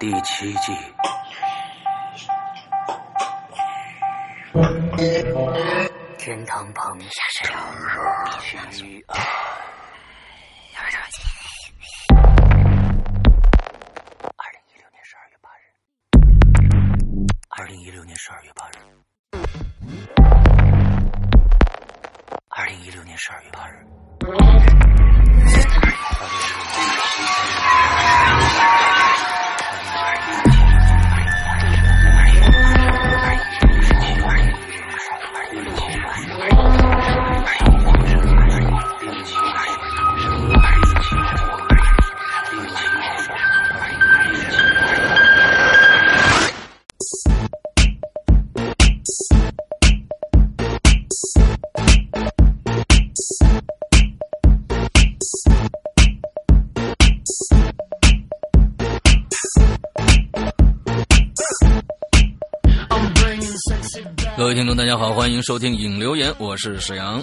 第七季。天堂旁，虚二。二收听《影留言》，我是沈阳。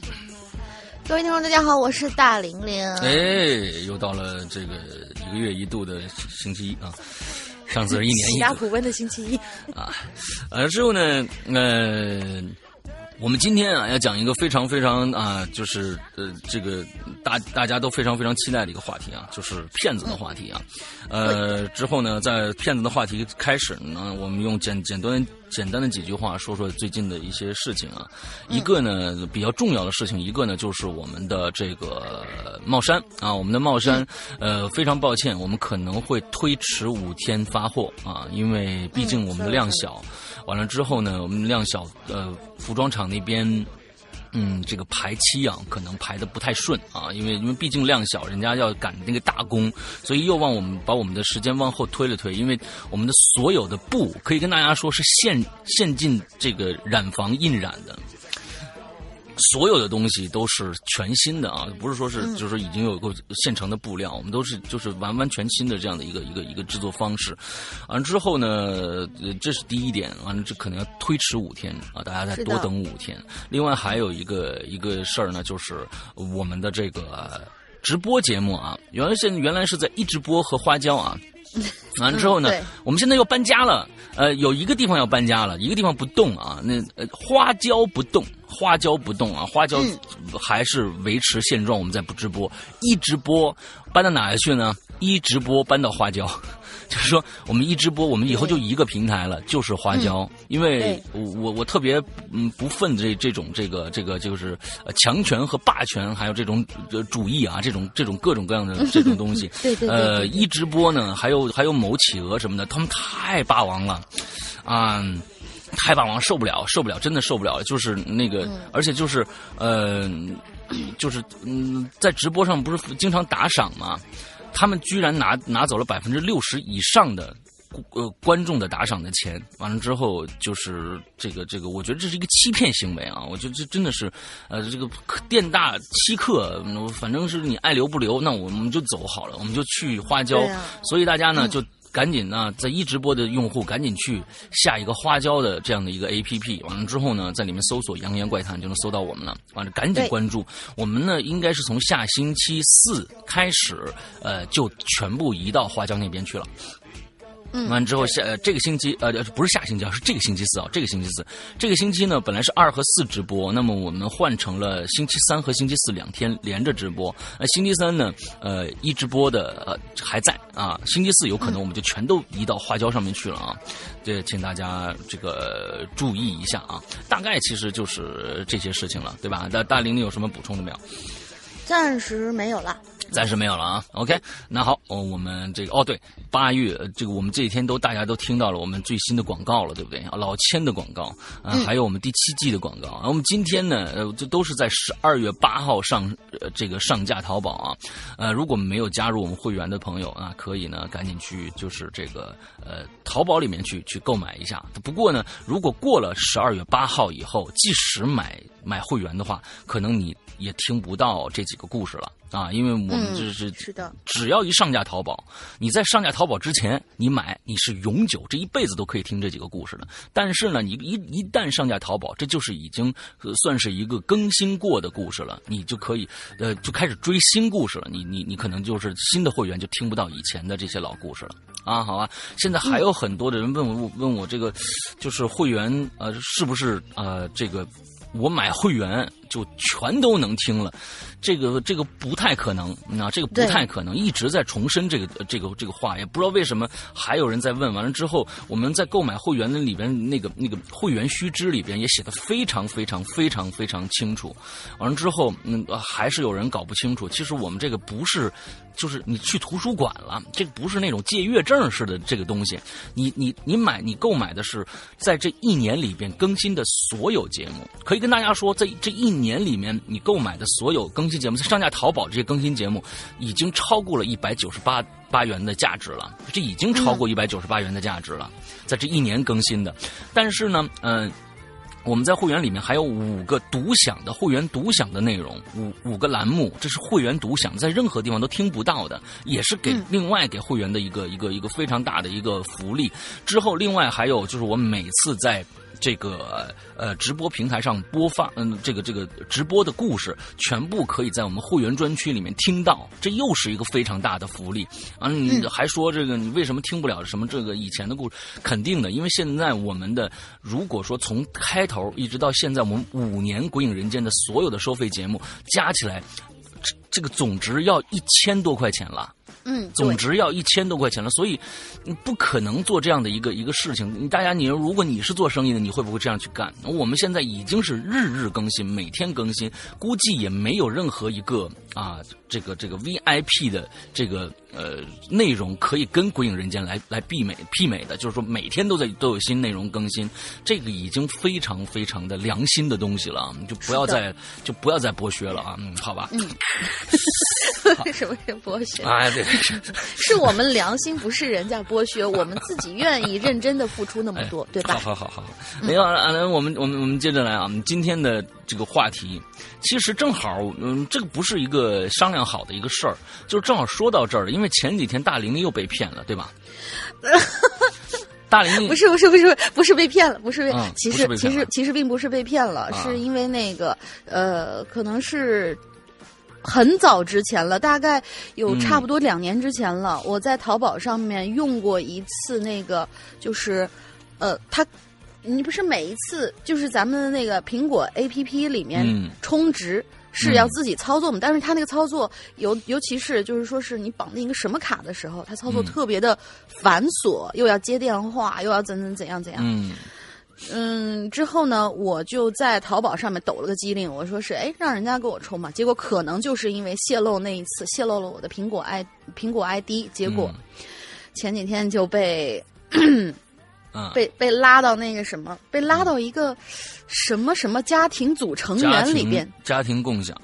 各位听众，大家好，我是大玲玲。哎，又到了这个一个月一度的星期一啊，上次是一年一度 压苦温的星期一啊。呃，之后呢，呃。我们今天啊，要讲一个非常非常啊，就是呃，这个大大家都非常非常期待的一个话题啊，就是骗子的话题啊。呃，之后呢，在骗子的话题开始呢，我们用简简单简单的几句话说说最近的一些事情啊。一个呢比较重要的事情，一个呢就是我们的这个帽衫啊，我们的帽衫呃，非常抱歉，我们可能会推迟五天发货啊，因为毕竟我们的量小。完了之后呢，我们量小，呃，服装厂那边，嗯，这个排期啊，可能排的不太顺啊，因为因为毕竟量小，人家要赶那个大工，所以又往我们把我们的时间往后推了推。因为我们的所有的布，可以跟大家说是现现进这个染房印染的。所有的东西都是全新的啊，不是说是就是说已经有个现成的布料，我们都是就是完完全新的这样的一个一个一个制作方式。完之后呢，这是第一点，完了这可能要推迟五天啊，大家再多等五天。另外还有一个一个事儿呢，就是我们的这个直播节目啊，原来现原来是在一直播和花椒啊。完了之后呢，我们现在要搬家了。呃，有一个地方要搬家了，一个地方不动啊。那呃，花椒不动，花椒不动啊，花椒还是维持现状。我们再不直播，一直播搬到哪去呢？一直播搬到花椒。就是说，我们一直播，我们以后就一个平台了，就是花椒。因为我我我特别嗯不忿这这种这个这个就是强权和霸权，还有这种主义啊，这种这种各种各样的 这种东西。对对对。呃，一直播呢，还有还有某企鹅什么的，他们太霸王了，啊，太霸王受不了，受不了，真的受不了。就是那个，而且就是呃，就是嗯，在直播上不是经常打赏吗？他们居然拿拿走了百分之六十以上的呃观众的打赏的钱，完了之后就是这个这个，我觉得这是一个欺骗行为啊！我觉得这真的是，呃，这个店大欺客，反正是你爱留不留，那我们就走好了，我们就去花椒。所以大家呢就。赶紧呢，在一直播的用户赶紧去下一个花椒的这样的一个 A P P，完了之后呢，在里面搜索“扬言怪谈”就能搜到我们了。完了，赶紧关注我们呢，应该是从下星期四开始，呃，就全部移到花椒那边去了。完之后下呃这个星期呃不是下星期啊是这个星期四啊这个星期四。这个星期呢本来是二和四直播那么我们换成了星期三和星期四两天连着直播。那星期三呢呃一直播的呃还在啊星期四有可能我们就全都移到花椒上面去了啊。这请大家这个注意一下啊。大概其实就是这些事情了对吧？大大玲玲有什么补充的没有？暂时没有了。暂时没有了啊，OK，那好，哦，我们这个哦，对，八月这个我们这几天都大家都听到了我们最新的广告了，对不对？老千的广告啊，还有我们第七季的广告啊。我们今天呢，呃，这都是在十二月八号上呃这个上架淘宝啊。呃，如果没有加入我们会员的朋友啊，可以呢赶紧去就是这个呃淘宝里面去去购买一下。不过呢，如果过了十二月八号以后，即使买买会员的话，可能你也听不到这几个故事了啊，因为我们这是是的，只要一上架淘宝，你在上架淘宝之前，你买你是永久，这一辈子都可以听这几个故事的。但是呢，你一一旦上架淘宝，这就是已经、呃算是一个更新过的故事了，你就可以呃就开始追新故事了。你你你可能就是新的会员就听不到以前的这些老故事了啊。好啊，现在还有很多的人问我问我这个就是会员呃是不是呃这个我买会员就全都能听了，这个这个不太可能啊，这个不太可能，一直在重申这个这个这个话，也不知道为什么还有人在问。完了之后，我们在购买会员的里边那个那个会员须知里边也写的非常非常非常非常清楚。完了之后，嗯，呃还是有人搞不清楚。其实我们这个不是，就是你去图书馆了，这个不是那种借阅证似的这个东西。你你你买你购买的是在这一年里边更新的所有节目。可以跟大家说，在这一年里面你购买的所有更新节目，在上架淘宝这些更新节目，已经超过了一百九十八八元的价值了。这已经超过一百九十八元的价值了，在这一年更新的。但是呢，嗯、我们在会员里面还有五个独享的会员独享的内容，五五个栏目，这是会员独享，在任何地方都听不到的，也是给嗯另外给会员的一个一个一个非常大的一个福利。之后，另外还有就是我每次在。这个呃直播平台上播放，嗯，这个这个直播的故事，全部可以在我们会员专区里面听到，这又是一个非常大的福利啊！你嗯还说这个你为什么听不了什么这个以前的故事？肯定的，因为现在我们的如果说从开头一直到现在，我们五年《鬼影人间》的所有的收费节目加起来，这这个总值要一千多块钱了。嗯，总值要一千多块钱了，所以你不可能做这样的一个一个事情。大家，你如果你是做生意的，你会不会这样去干？我们现在已经是日日更新，每天更新，估计也没有任何一个啊，这个这个 VIP 的这个呃内容可以跟《鬼影人间》来来媲美媲美的，就是说每天都在都有新内容更新，这个已经非常非常的良心的东西了啊，就不要再就不要再剥削了啊，嗯，好吧，嗯 什么是剥削？哎，对。是我们良心，不是人家剥削，我们自己愿意认真的付出那么多，对吧？好好好好，没有啊，那我们我们我们接着来啊，我们今天的这个话题，其实正好，嗯，这个不是一个商量好的一个事儿，就是正好说到这儿了，因为前几天大玲玲又被骗了，对吧？大玲玲不是不是不是不是被骗了，不是被，嗯其实其实其实并不是被骗了，啊是因为那个呃，可能是很早之前了，大概有嗯差不多两年之前了，我在淘宝上面用过一次那个，就是呃，它。你不是每一次就是咱们的那个苹果 A P P 里面嗯充值是要自己操作嘛？但是它那个操作尤尤其是就是说是你绑定一个什么卡的时候，它操作嗯特别的繁琐，又要接电话，又要怎怎怎样怎样。嗯嗯，之后呢，我就在淘宝上面抖了个机灵，我说是哎，让人家给我充嘛。结果可能就是因为泄露那一次泄露了我的苹果 i 苹果 ID，结果前几天就被嗯被被拉到那个什么，被拉到一个什么什么家庭组成员里边。家庭共享，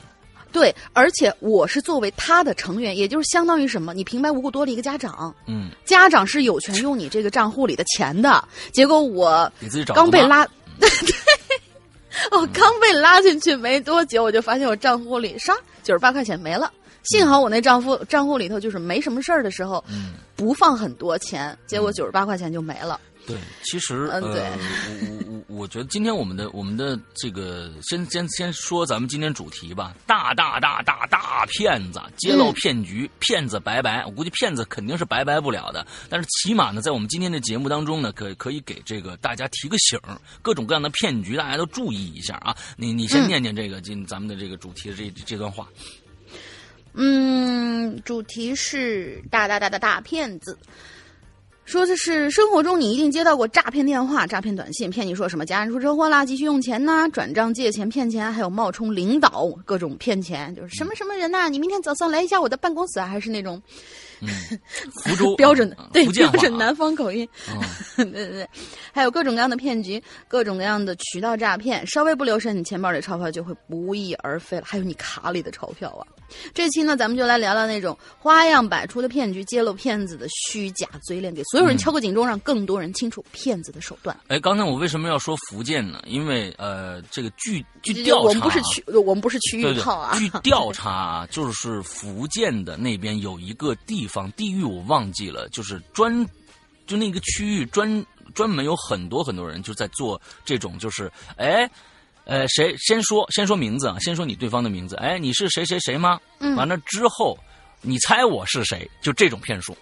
对，而且我是作为他的成员，也就是相当于什么？你平白无故多了一个家长，嗯，家长是有权用你这个账户里的钱的。结果我刚被拉，对，我刚被拉进去没多久，我就发现我账户里刷九十八块钱没了。幸好我那账户账户里头就是没什么事儿的时候，嗯。不放很多钱，结果九十八块钱就没了。对，其实嗯对呃，我我我我觉得今天我们的我们的这个先先先说咱们今天主题吧，大大大大大骗子揭露嗯骗局，骗子拜拜。我估计骗子肯定是拜拜不了的，但是起码呢，在我们今天的节目当中呢，可可以给这个大家提个醒，各种各样的骗局大家都注意一下啊。你你先嗯念念这个今咱们的这个主题的这这段话。嗯，主题是大大大大大骗子。说的是生活中你一定接到过诈骗电话、诈骗短信，骗你说什么家人出车祸啦、急需用钱呐、转账借钱骗钱，还有冒充领导各种骗钱，就是什么什么人呐、你明天早上来一下我的办公室啊，还是那种嗯，福州 标准的对标准南方口音，嗯 对对对，还有各种各样的骗局，各种各样的渠道诈骗，稍微不留神，你钱包里钞票就会不翼而飞了，还有你卡里的钞票啊。这期呢，咱们就来聊聊那种花样百出的骗局，揭露骗子的虚假嘴脸，给所有人敲个警钟，让更多人清楚骗子的手段。哎，刚才我为什么要说福建呢？因为呃，这个据据调查，我们不是区，我们不是区域炮啊。据调查啊，就是福建的那边有一个地方，地域我忘记了，就是专就那个区域专专门有很多很多人就在做这种，就是哎。呃，谁先说？先说名字啊，先说你对方的名字。哎，你是谁谁谁吗？嗯完了之后，你猜我是谁？就这种骗术，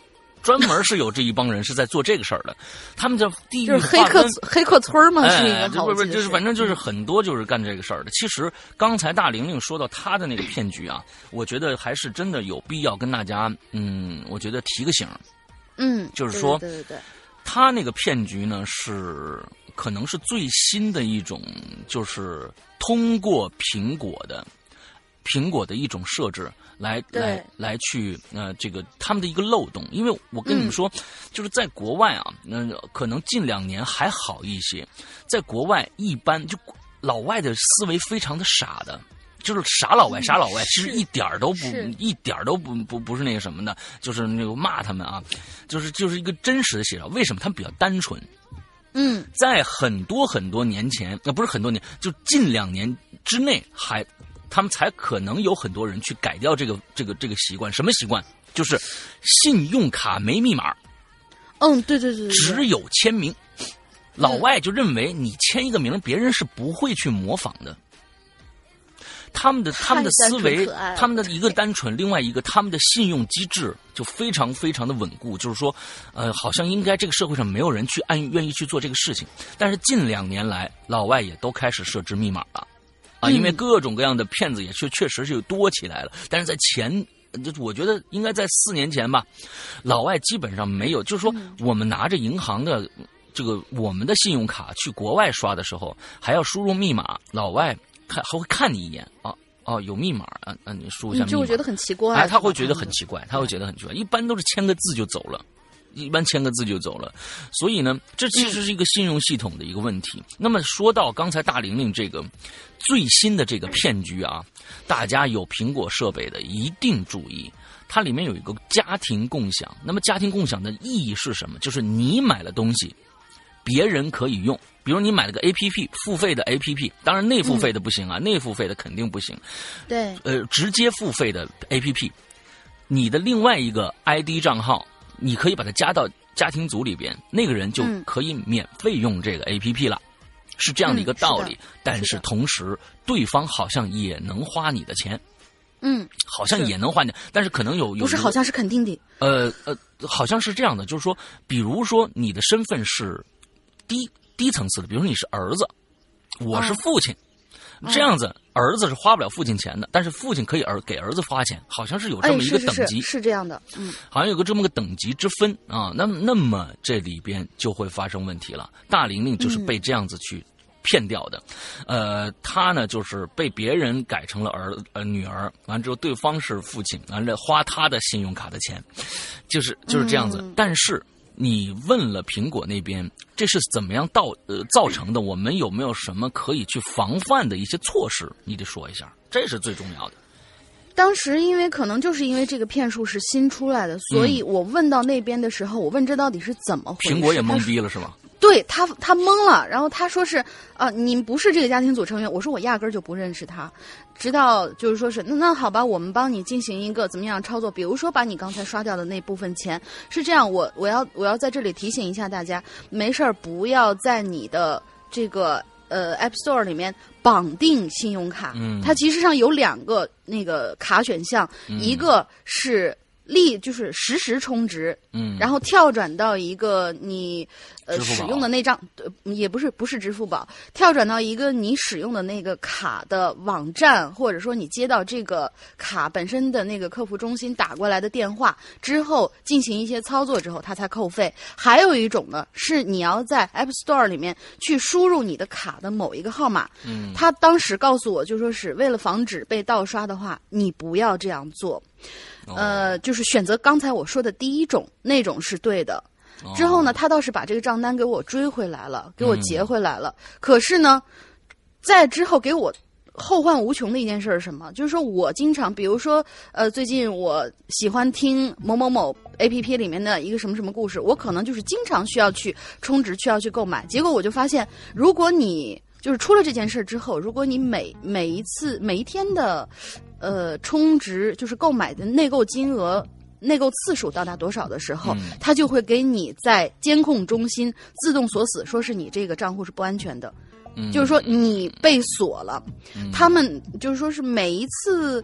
专门是有这一帮人是在做这个事儿的。他们叫地域就是黑客黑客村儿嘛，哎，是一个不是不是，就是反正就是是很多就是干这个事儿的。其实刚才大玲玲说到他的那个骗局啊，我觉得还是真的有必要跟大家，嗯，我觉得提个醒。嗯，就是说对对对对，她那个骗局呢是可能是最新的一种，就是通过苹果的苹果的一种设置来来来去呃这个他们的一个漏洞，因为我跟你们嗯说，就是在国外啊，那、可能近两年还好一些，在国外一般就老外的思维非常的傻的。就是傻老外，傻老外，其实一点儿都不，一点儿都不不不是那个什么的，就是那个骂他们啊，就是就是一个真实的写照。为什么他们比较单纯？嗯在很多很多年前，呃，不是很多年，就近两年之内还，他们才可能有很多人去改掉这个这个这个习惯。什么习惯？就是信用卡没密码，嗯，对对对对对，只有签名。老外就认为你签一个名，别人是不会去模仿的。他们的他们的思维他们的一个单纯，另外一个他们的信用机制就非常非常的稳固。就是说，呃，好像应该这个社会上没有人去按愿意去做这个事情。但是近两年来，老外也都开始设置密码了，啊，因为嗯各种各样的骗子也确确实是多起来了。但是在前，就我觉得应该在四年前吧，老外基本上没有，就是说嗯我们拿着银行的。这个我们的信用卡去国外刷的时候，还要输入密码，老外看还会看你一眼啊哦，有密码啊，那你输一下密码。你就会觉得很奇怪，哎，他会觉得很奇怪，他会觉得很奇怪。一般都是签个字就走了，一般签个字就走了。所以呢，这其实是一个信用系统的一个问题。那么说到刚才大玲玲这个最新的这个骗局啊，大家有苹果设备的一定注意。它里面有一个家庭共享，那么家庭共享的意义是什么？就是你买了东西，别人可以用。比如你买了个 A P P 付费的 A P P，当然内付费的不行啊，内付费的肯定不行。对，呃，直接付费的 APP，你的另外一个 ID 账号，你可以把它加到家庭组里边，那个人就嗯。可以免费用这个 APP 了，是这样的一个道理。但是是同时，对方好像也能花你的钱，嗯，好像也能花你，但是可能有有是好像是肯定的，呃呃，好像是这样的，就是说，比如说你的身份是低低层次的，比如说你是儿子，我是嗯父亲，这样子儿子是花不了父亲钱的，但是父亲可以儿给儿子花钱，好像是有这哎，么一个等级，是是这样的，嗯，好像有个这么个等级之分啊。那那么这里边就会发生问题了。大玲玲就是被这样子去。骗掉的，呃，他呢就是被别人改成了儿呃女儿，完之后对方是父亲，完了花他的信用卡的钱，就是就是这样子。嗯但是你问了苹果那边，这是怎么样造呃造成的？我们有没有什么可以去防范的一些措施？你得说一下，这是最重要的。当时因为可能就是因为这个骗术是新出来的，所以我问到那边的时候，我问这到底是怎么回事，嗯苹果也懵逼了是吧？对他，他懵了，然后他说是，啊，你不是这个家庭组成员。我说我压根儿就不认识他，直到就是说是那那好吧，我们帮你进行一个怎么样操作，比如说把你刚才刷掉的那部分钱是这样，我我要我要在这里提醒一下大家，没事儿不要在你的这个呃 App Store 里面绑定信用卡，嗯它其实上有两个那个卡选项，一个是立就是实时充值，嗯，然后跳转到一个你呃，使用的那张，呃也不是不是支付宝，跳转到一个你使用的那个卡的网站，或者说你接到这个卡本身的那个客服中心打过来的电话之后，进行一些操作之后，它才扣费。还有一种呢，是你要在 App Store 里面去输入你的卡的某一个号码。嗯，他当时告诉我，就说是为了防止被盗刷的话，你不要这样做。哦呃，就是选择刚才我说的第一种，那种是对的。之后呢，他倒是把这个账单给我追回来了，给我结回来了。可是呢，在之后给我后患无穷的一件事是什么？就是说我经常，比如说，呃，最近我喜欢听某某某 A P P 里面的一个什么什么故事，我可能就是经常需要去充值，需要去购买。结果我就发现，如果你就是出了这件事之后，如果你每每一次每一天的，呃，充值就是购买的内购金额。内购次数到达多少的时候，嗯它就会给你在监控中心自动锁死，说是你这个账户是不安全的。嗯就是说你被锁了，嗯他们就是说是每一次，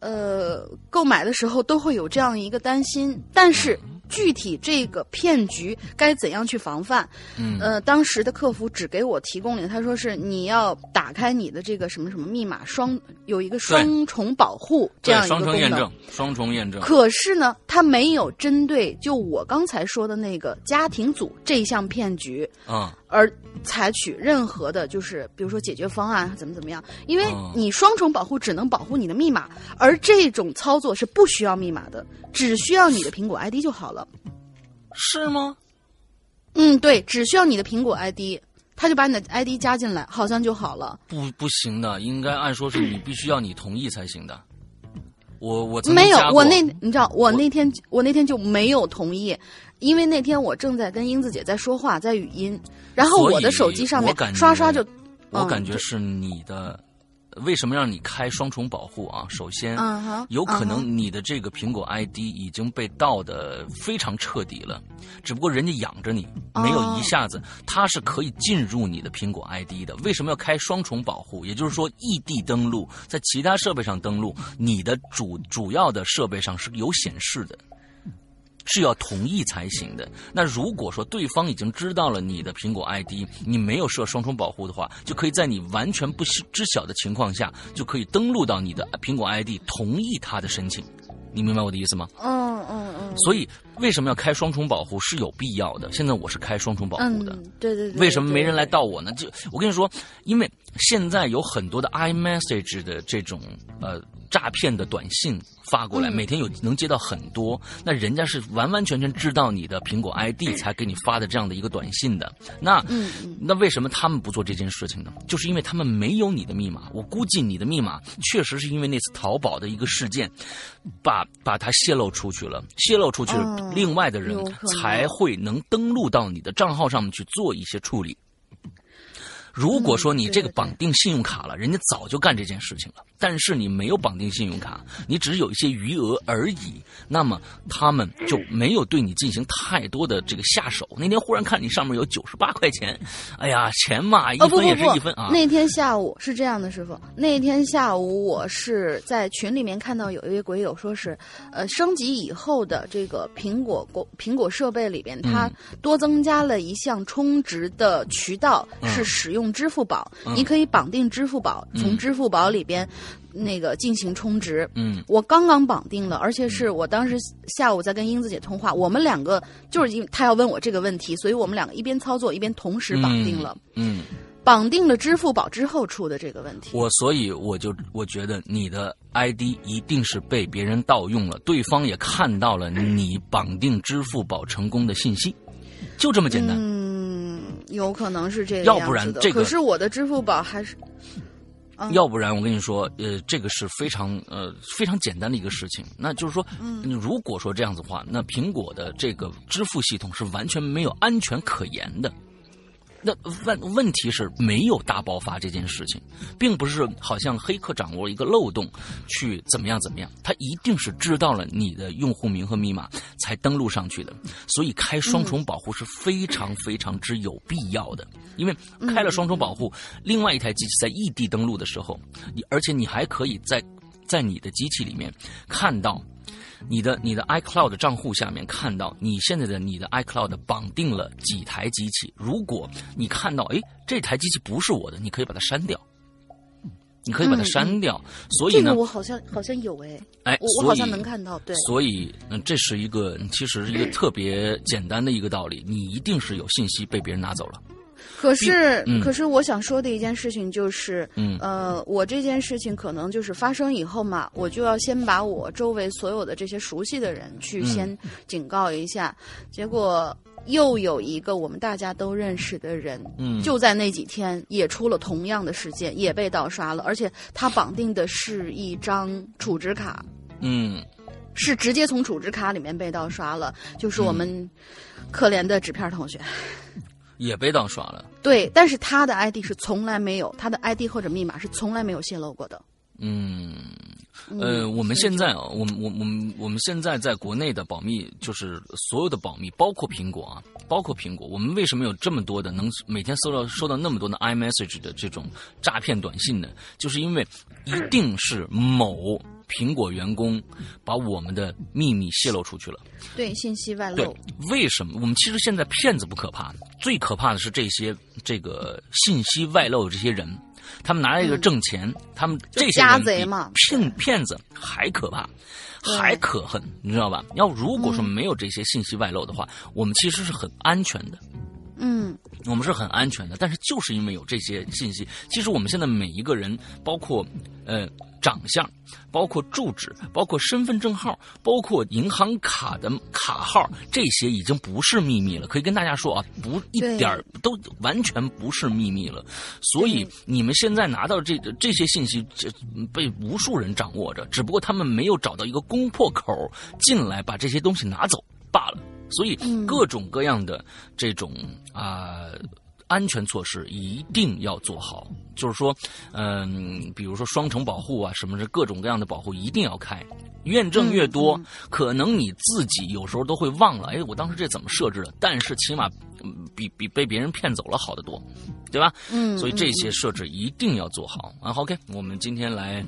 呃，购买的时候都会有这样一个担心，但是具体这个骗局该怎样去防范？嗯呃，当时的客服只给我提供了，他说是你要打开你的这个什么什么密码双有一个双重保护这样一个双功能。重验证，双重验证。可是呢，他没有针对就我刚才说的那个家庭组这一项骗局，啊，而采取任何的，就是比如说解决方案怎么怎么样，因为哦你双重保护只能保护你的密码，而这种操作是不需要密码的，只需要你的苹果 ID 就好了。是吗？嗯，对，只需要你的苹果 ID，他就把你的 ID 加进来，好像就好了。不，不行的，应该按说是你必须要你同意才行的。我我没有我那你知道，我那天我那天就没有同意，因为那天我正在跟英子姐在说话，在语音，然后我的手机上面刷刷就，我嗯感觉是你的。为什么让你开双重保护啊？首先，有可嗯能你的这个苹果 ID 已经被盗的非常彻底了，只不过人家养着你，没有一下子，它是可以进入你的苹果 ID 的。为什么要开双重保护？也就是说，异地登录，在其他设备上登录，你的主主要的设备上是有显示的。是要同意才行的。那如果说对方已经知道了你的苹果 ID，你没有设双重保护的话，就可以在你完全不知知晓的情况下，就可以登录到你的苹果 ID，同意他的申请。你明白我的意思吗？嗯嗯嗯所以为什么要开双重保护是有必要的。现在我是开双重保护的。嗯，对对对。为什么没人来？盗我呢？就我跟你说，因为现在有很多的 iMessage 的这种呃诈骗的短信发过来，嗯每天有能接到很多，那人家是完完全全知道你的苹果 ID 才给你发的这样的一个短信的。那、那为什么他们不做这件事情呢？就是因为他们没有你的密码。我估计你的密码确实是因为那次淘宝的一个事件，把把它泄露出去了，泄露出去了，嗯另外的人才会能登录到你的账号上面去做一些处理。如果说你这个绑定信用卡了，人家早就干这件事情了。但是你没有绑定信用卡，你只是有一些余额而已，那么他们就没有对你进行太多的这个下手。那天忽然看你上面有九十八块钱，哎呀，钱嘛，一分也是不一分啊。那天下午是这样的，师傅。那天下午我是在群里面看到有一位鬼友说是，呃，升级以后的这个苹果果苹果设备里边，它多增加了一项充值的渠道，嗯是使用支付宝。嗯你可以绑定支付宝，嗯从支付宝里边那个进行充值。嗯我刚刚绑定了，而且是我当时下午在跟英子姐通话，我们两个就是因为她要问我这个问题，所以我们两个一边操作一边同时绑定了。嗯，绑定了支付宝之后出的这个问题。我所以我就我觉得你的 ID 一定是被别人盗用了，对方也看到了你绑定支付宝成功的信息，就这么简单。嗯，有可能是这个要样子的不然这个可是我的支付宝还是嗯要不然我跟你说，呃，这个是非常呃非常简单的一个事情。那就是说，嗯你如果说这样子的话，那苹果的这个支付系统是完全没有安全可言的。那问问题是没有大爆发这件事情，并不是好像黑客掌握一个漏洞去怎么样怎么样，他一定是知道了你的用户名和密码才登录上去的，所以开双重保护是非常非常之有必要的。因为开了双重保护，另外一台机器在异地登录的时候，你而且你还可以在在你的机器里面看到你的你的 iCloud 账户下面看到你现在的你的 iCloud 绑定了几台机器。如果你看到哎这台机器不是我的，你可以把它删掉。你可以把它删掉，所以呢，这个我好像好像有哎，哎，我我好像能看到，对，所以嗯，这是一个其实是一个特别简单的一个道理，你一定是有信息被别人拿走了。可是，嗯。可是我想说的一件事情就是，嗯。呃，我这件事情可能就是发生以后嘛，我就要先把我周围所有的这些熟悉的人去嗯。先警告一下，结果又有一个我们大家都认识的人，嗯，就在那几天也出了同样的事件，也被盗刷了，而且他绑定的是一张储值卡，嗯。是直接从储值卡里面被盗刷了，就是我们可怜的纸片同学。也被盗刷了。对，但是他的 ID 是从来没有，他的 ID 或者密码是从来没有泄露过的。嗯，嗯呃，我们现在啊，我们我我们我们现在在国内的保密，就是所有的保密，包括苹果啊，包括苹果，我们为什么有这么多的能每天收到收到那么多的 iMessage 的这种诈骗短信呢？就是因为一定是某苹果员工把我们的秘密泄露出去了。对，信息外对露。，为什么？我们其实现在骗子不可怕，最可怕的是这些这个信息外露的这些人，他们拿来这个挣钱，他们这些家人比贼嘛骗骗子还可怕，还可恨，你知道吧？要如果说没有这些信息外露的话，我们其实是很安全的。嗯，我们是很安全的，但是就是因为有这些信息，其实我们现在每一个人，包括呃长相，包括住址，包括身份证号，包括银行卡的卡号，这些已经不是秘密了。可以跟大家说啊，不一点儿都完全不是秘密了。所以你们现在拿到这个这些信息，这被无数人掌握着，只不过他们没有找到一个攻破口进来把这些东西拿走罢了。所以嗯各种各样的这种啊、安全措施一定要做好。就是说，嗯，比如说双重保护啊，什么的各种各样的保护一定要开。验证越多，嗯可能你自己有时候都会忘了，哎，我当时这怎么设置的？但是起码嗯比比被别人骗走了好得多，对吧？嗯，所以这嗯些设置一定要做好。啊好，OK，我们今天来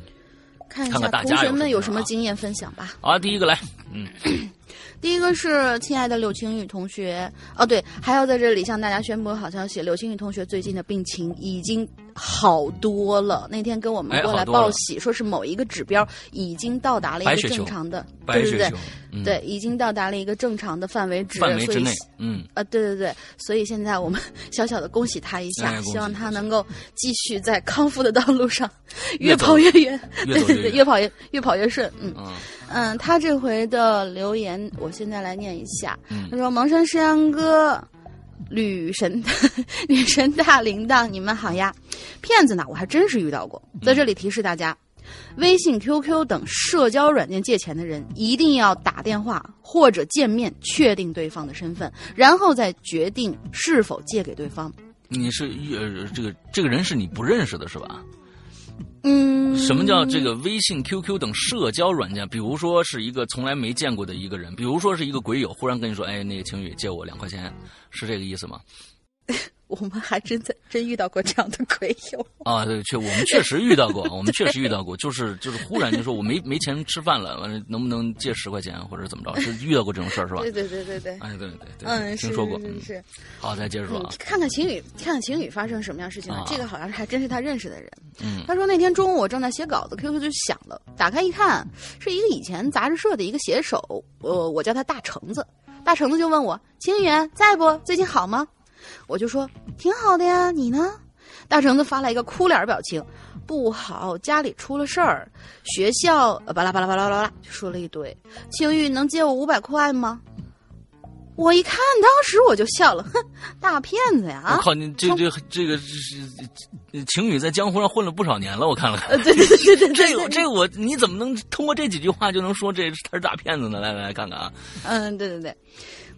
看一看看大下同学家有什么们有什么啊经验分享吧。啊，第一个来，嗯，第一个是亲爱的柳青雨同学，哦对，还要在这里向大家宣布好消息，柳青雨同学最近的病情已经好多了。那天跟我们过来报喜，说是某一个指标已经到达了一个正常的，对对对，，嗯，对，已经到达了一个正常的范围值，范围之内，嗯，啊，对对对，所以现在我们小小的恭喜他一下，哎希望他能够继续在康复的道路上越越跑越远，越 对对对，越跑越越跑越顺。嗯。嗯嗯，他这回的留言，我现在来念一下。嗯他说：“蒙山山羊哥，女神 女神大铃铛，你们好呀！骗子呢，我还真是遇到过。在这里提示大家。”微信、QQ 等社交软件借钱的人，一定要打电话或者见面确定对方的身份，然后再决定是否借给对方。你是呃这个这个人是你不认识的是吧？什么叫这个微信、QQ 等社交软件？比如说是一个从来没见过的一个人，比如说是一个鬼友，忽然跟你说：“哎，那个晴雨借我两块钱，是这个意思吗我们还真在真遇到过这样的鬼友。”啊，对，确我们确实遇到过，我们确实遇到过，就是就是忽然就说我没没钱吃饭了，完了能不能借十块钱或者怎么着？是遇到过这种事儿是吧对？对对对对，哎，对对对，嗯，听说过。嗯是是是。好，再接着说嗯啊，，看看晴雨，看看晴雨发生什么样事情了。啊这个好像是还真是他认识的人。嗯他说那天中午我正在写稿子，QQ 就响了，打开一看，是一个以前杂志社的一个写手，呃，我叫他大橙子。大橙子就问我：“晴雨在不？最近好吗？”我就说：“挺好的呀，你呢？”大橙子发来一个哭脸表情，不好，家里出了事儿，学校呃巴拉巴拉巴拉巴拉，就说了一堆。青玉能借我五百块吗？我一看，当时我就笑了，哼，大骗子呀！啊，我靠，你这这这个是晴雨在江湖上混了不少年了，我看了看。呃，对对对对对，这个这个我你怎么能通过这几句话就能说这他是大骗子呢？来来来看看啊！嗯，对对对，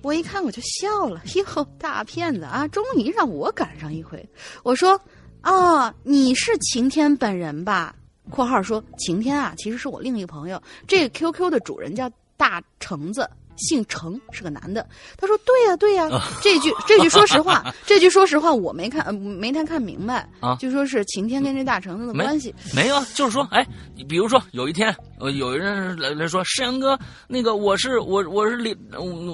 我一看我就笑了，哟，大骗子啊，终于让我赶上一回。我说，哦，你是晴天本人吧？（括号说晴天啊，其实是我另一个朋友，这个 QQ 的主人叫大橙子。姓程，是个男的。他说：“对呀、对呀、这句这句说实话，这句说实话我没看呃没太看明白啊就说是晴天跟这大橙子的关系。没有啊，就是说，哎，比如说有一天呃，有人来来说，世阳哥，那个我是我我是李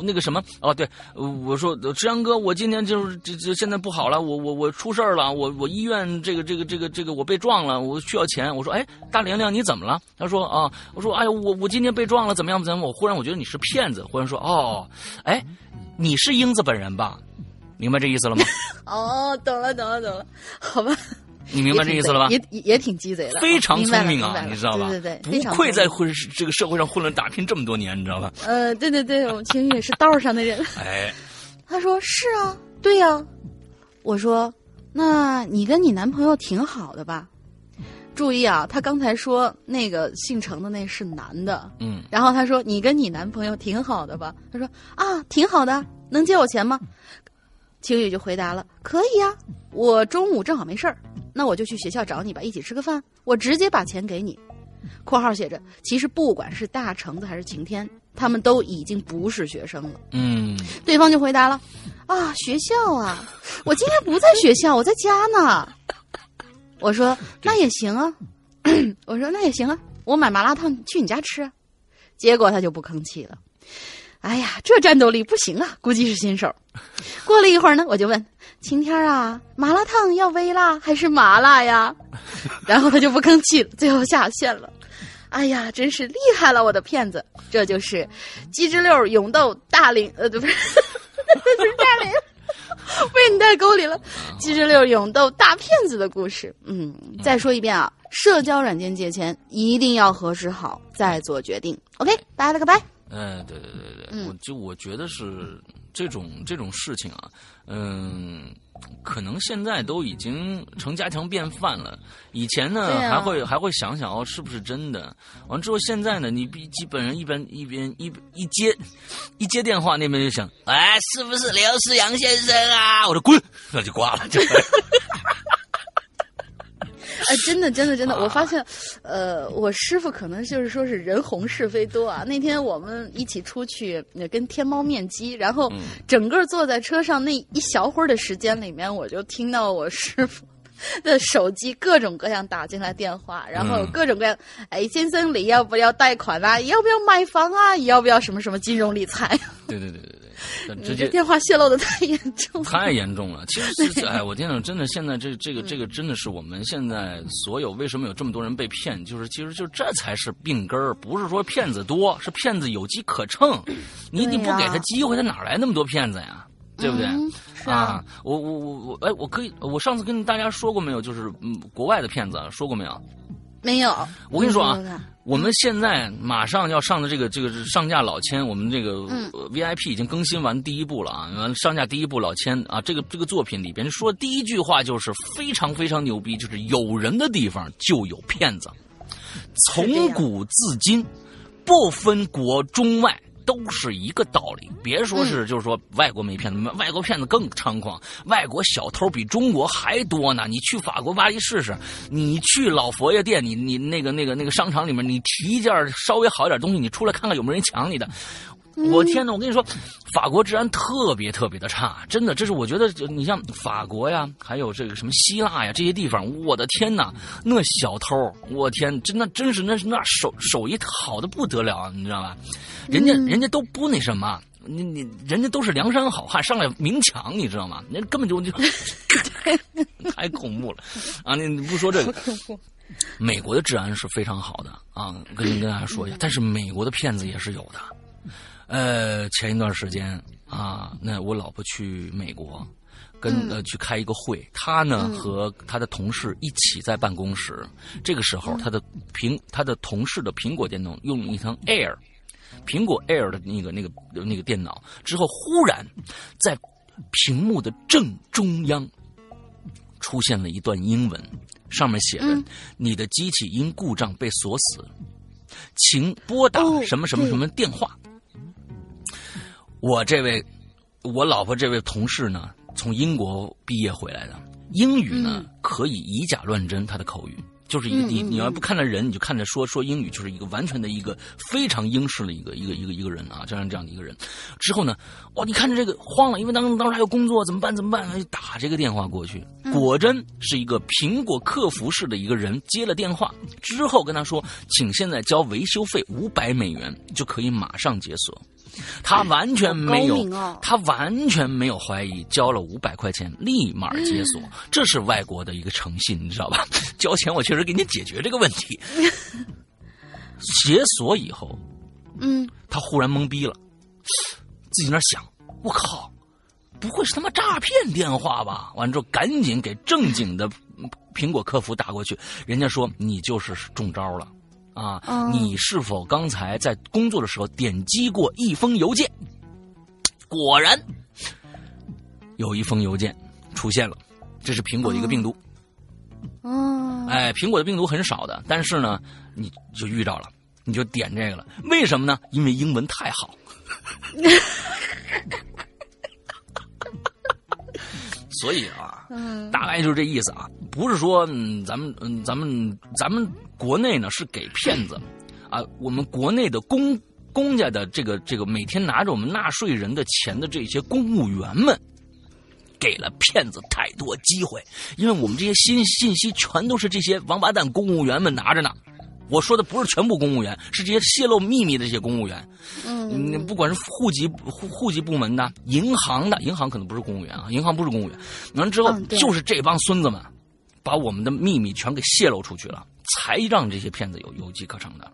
那个什么哦，对，我说石阳哥，我今天就是这这现在不好了，我我我出事了，我我医院这个这个这个这个我被撞了，我需要钱。我说，哎，大玲玲你怎么了？他说啊，我说，哎呀，我我今天被撞了，怎么样怎么样？我忽然我觉得你是骗子，忽然说，哦，哎，你是英子本人吧？明白这意思了吗？哦，懂了懂了懂了，好吧。你明白这意思了吧？也也挺鸡贼的，非常聪明啊，你知道吧？对对对，不愧在混这个社会上混了打拼这么多年，你知道吧？呃，对对对，我们青云也是道上的人。哎，他说是啊，对呀。我说，那你跟你男朋友挺好的吧？注意啊，他刚才说那个姓程的那是男的，嗯。然后他说你跟你男朋友挺好的吧？他说啊，挺好的，能借我钱吗？晴雨就回答了，可以呀，我中午正好没事儿。那我就去学校找你吧，一起吃个饭。我直接把钱给你。括号写着，其实不管是大橙子还是晴天，他们都已经不是学生了。嗯，对方就回答了：“啊，学校啊，我今天不在学校，我在家呢。”我说：“那也行啊。”我说：“那也行啊，我买麻辣烫去你家吃。”结果他就不吭气了。哎呀，这战斗力不行啊，估计是新手。过了一会儿呢，我就问晴天啊，麻辣烫要微辣还是麻辣呀？然后他就不吭气了，最后下线了。哎呀，真是厉害了，我的骗子！这就是鸡汁溜、勇斗、大龄呃，不是，不 是大龄，被你带沟里了。七十六勇斗大骗子的故事。嗯，再说一遍啊，社交软件借钱一定要核实好再做决定。OK，拜了个拜。嗯，对对对对，我就我觉得是这种这种事情啊，嗯，可能现在都已经成家常便饭了。以前呢，还会还会想想哦，是不是真的？完之后，现在呢，你比基本上一边一边一一接一接电话，那边就想，哎，是不是刘思阳先生啊？我说滚，那就挂了。就 哎，真的，真的，真的，我发现，呃，我师傅可能就是说是人红是非多啊。那天我们一起出去跟天猫面基，然后整个坐在车上那一小会儿的时间里面，我就听到我师傅 的手机各种各样打进来电话，然后各种各样，哎，先生，你要不要贷款啊？要不要买房啊？要不要什么什么金融理财？对对对对对。你这电话泄露的太严重，太严重了。其实，哎，我天呐，真的，现在这这个这个真的是我们现在所有为什么有这么多人被骗，就是其实就这才是病根儿，不是说骗子多，是骗子有机可乘。你你不给他机会，他哪来那么多骗子呀？对不对？啊，我我我我，哎，我可以，我上次跟大家说过没有？就是嗯，国外的骗子说过没有？没有。我跟你说啊。我们现在马上要上的这个这个上架老千，我们这个 VIP 已经更新完第一部了啊，完上架第一部老千啊，这个这个作品里边说第一句话就是非常非常牛逼，就是有人的地方就有骗子，从古至今不分国中外。都是一个道理，别说是就是说外国没骗子，外国骗子更猖狂，外国小偷比中国还多呢。你去法国巴黎试试，你去老佛爷店，你你那个那个那个商场里面，你提一件稍微好一点东西，你出来看看有没有人抢你的。我天哪！我跟你说，法国治安特别特别的差，真的，这是我觉得，你像法国呀，还有这个什么希腊呀这些地方，我的天哪，那小偷，我天，真的真是那是那手手艺好的不得了，你知道吧？人家人家都不那什么，你你人家都是梁山好汉上来明抢，你知道吗？人根本就就 太恐怖了啊！你你不说这个，美国的治安是非常好的啊，跟跟大家说一下，但是美国的骗子也是有的。呃，前一段时间啊，那我老婆去美国，跟呃去开一个会，她呢和她的同事一起在办公室。这个时候，她的苹她的同事的苹果电脑用了一层 Air，苹果 Air 的那个那个那个电脑之后，忽然在屏幕的正中央出现了一段英文，上面写着：“你的机器因故障被锁死，请拨打什么什么什么电话。”我这位，我老婆这位同事呢，从英国毕业回来的，英语呢可以以假乱真，他的口语就是一个你你要不看着人，你就看着说说英语，就是一个完全的一个非常英式的一个一个一个一个人啊，这样这样的一个人。之后呢，哇，你看着这个慌了，因为当当时还有工作，怎么办？怎么办？就打这个电话过去，果真是一个苹果客服式的一个人接了电话之后跟他说，请现在交维修费五百美元就可以马上解锁。他完全没有他完全没有怀疑，交了五百块钱立马解锁，嗯这是外国的一个诚信，你知道吧？交钱我确实给你解决这个问题。解锁以后，嗯，他忽然懵逼了，自己那想，我靠，不会是他妈诈骗电话吧？完了之后赶紧给正经的嗯苹果客服打过去，人家说你就是中招了。啊，哦你是否刚才在工作的时候点击过一封邮件？果然，有一封邮件出现了，这是苹果的一个病毒。哦，哎，苹果的病毒很少的，但是呢，你就遇到了，你就点这个了。为什么呢？因为英文太好。所以啊，嗯大概就是这意思啊，不是说嗯，咱们嗯，咱们咱们国内呢是给骗子啊，我们国内的公公家的这个这个每天拿着我们纳税人的钱的这些公务员们。给了骗子太多机会，因为我们这些新信息全都是这些王八蛋公务员们拿着呢。我说的不是全部公务员，是这些泄露秘密的这些公务员。嗯，嗯，不管是户籍户户籍部门的、银行的，银行可能不是公务员啊，银行不是公务员。完了之后嗯，就是这帮孙子们把我们的秘密全给泄露出去了，才让这些骗子有有机可乘的。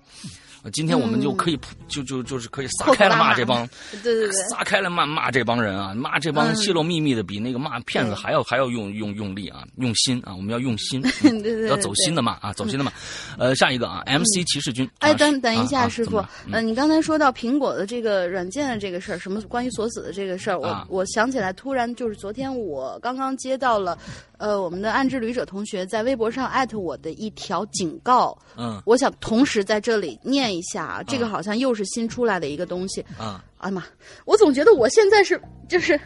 呃今天我们就可以普就就就是可以撒开了骂骂这帮，对对对，撒开了骂骂这帮人啊，骂这帮嗯。泄露秘密的比那个骂骗子还要还要用用用力啊，用心啊，我们要用心，对对对，要走心的骂啊，走心的骂。呃，下一个啊，MC 骑士军，哎，啊等等一下，师傅嗯，呃，你刚才说到苹果的这个软件的这个事儿，什么关于锁死的这个事儿，我、啊。我想起来，突然就是昨天我刚刚接到了，呃，我们的暗之旅者同学在微博上艾特我的一条警告，嗯。我想同时在这里念一下啊，这个好像又是新出来的一个东西。啊哎呀妈，我总觉得我现在是就是，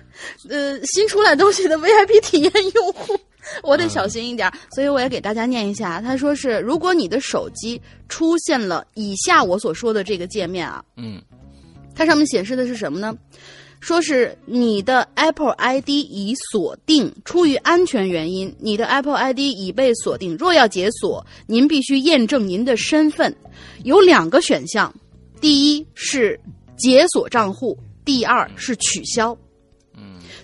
呃，新出来东西的 VIP 体验用户，我得小心一点儿，所以我也给大家念一下。他说是，如果你的手机出现了以下我所说的这个界面啊，嗯它上面显示的是什么呢？说是你的 Apple ID 已锁定，出于安全原因，你的 Apple ID 已被锁定。若要解锁，您必须验证您的身份。有两个选项，第一是解锁账户，第二是取消。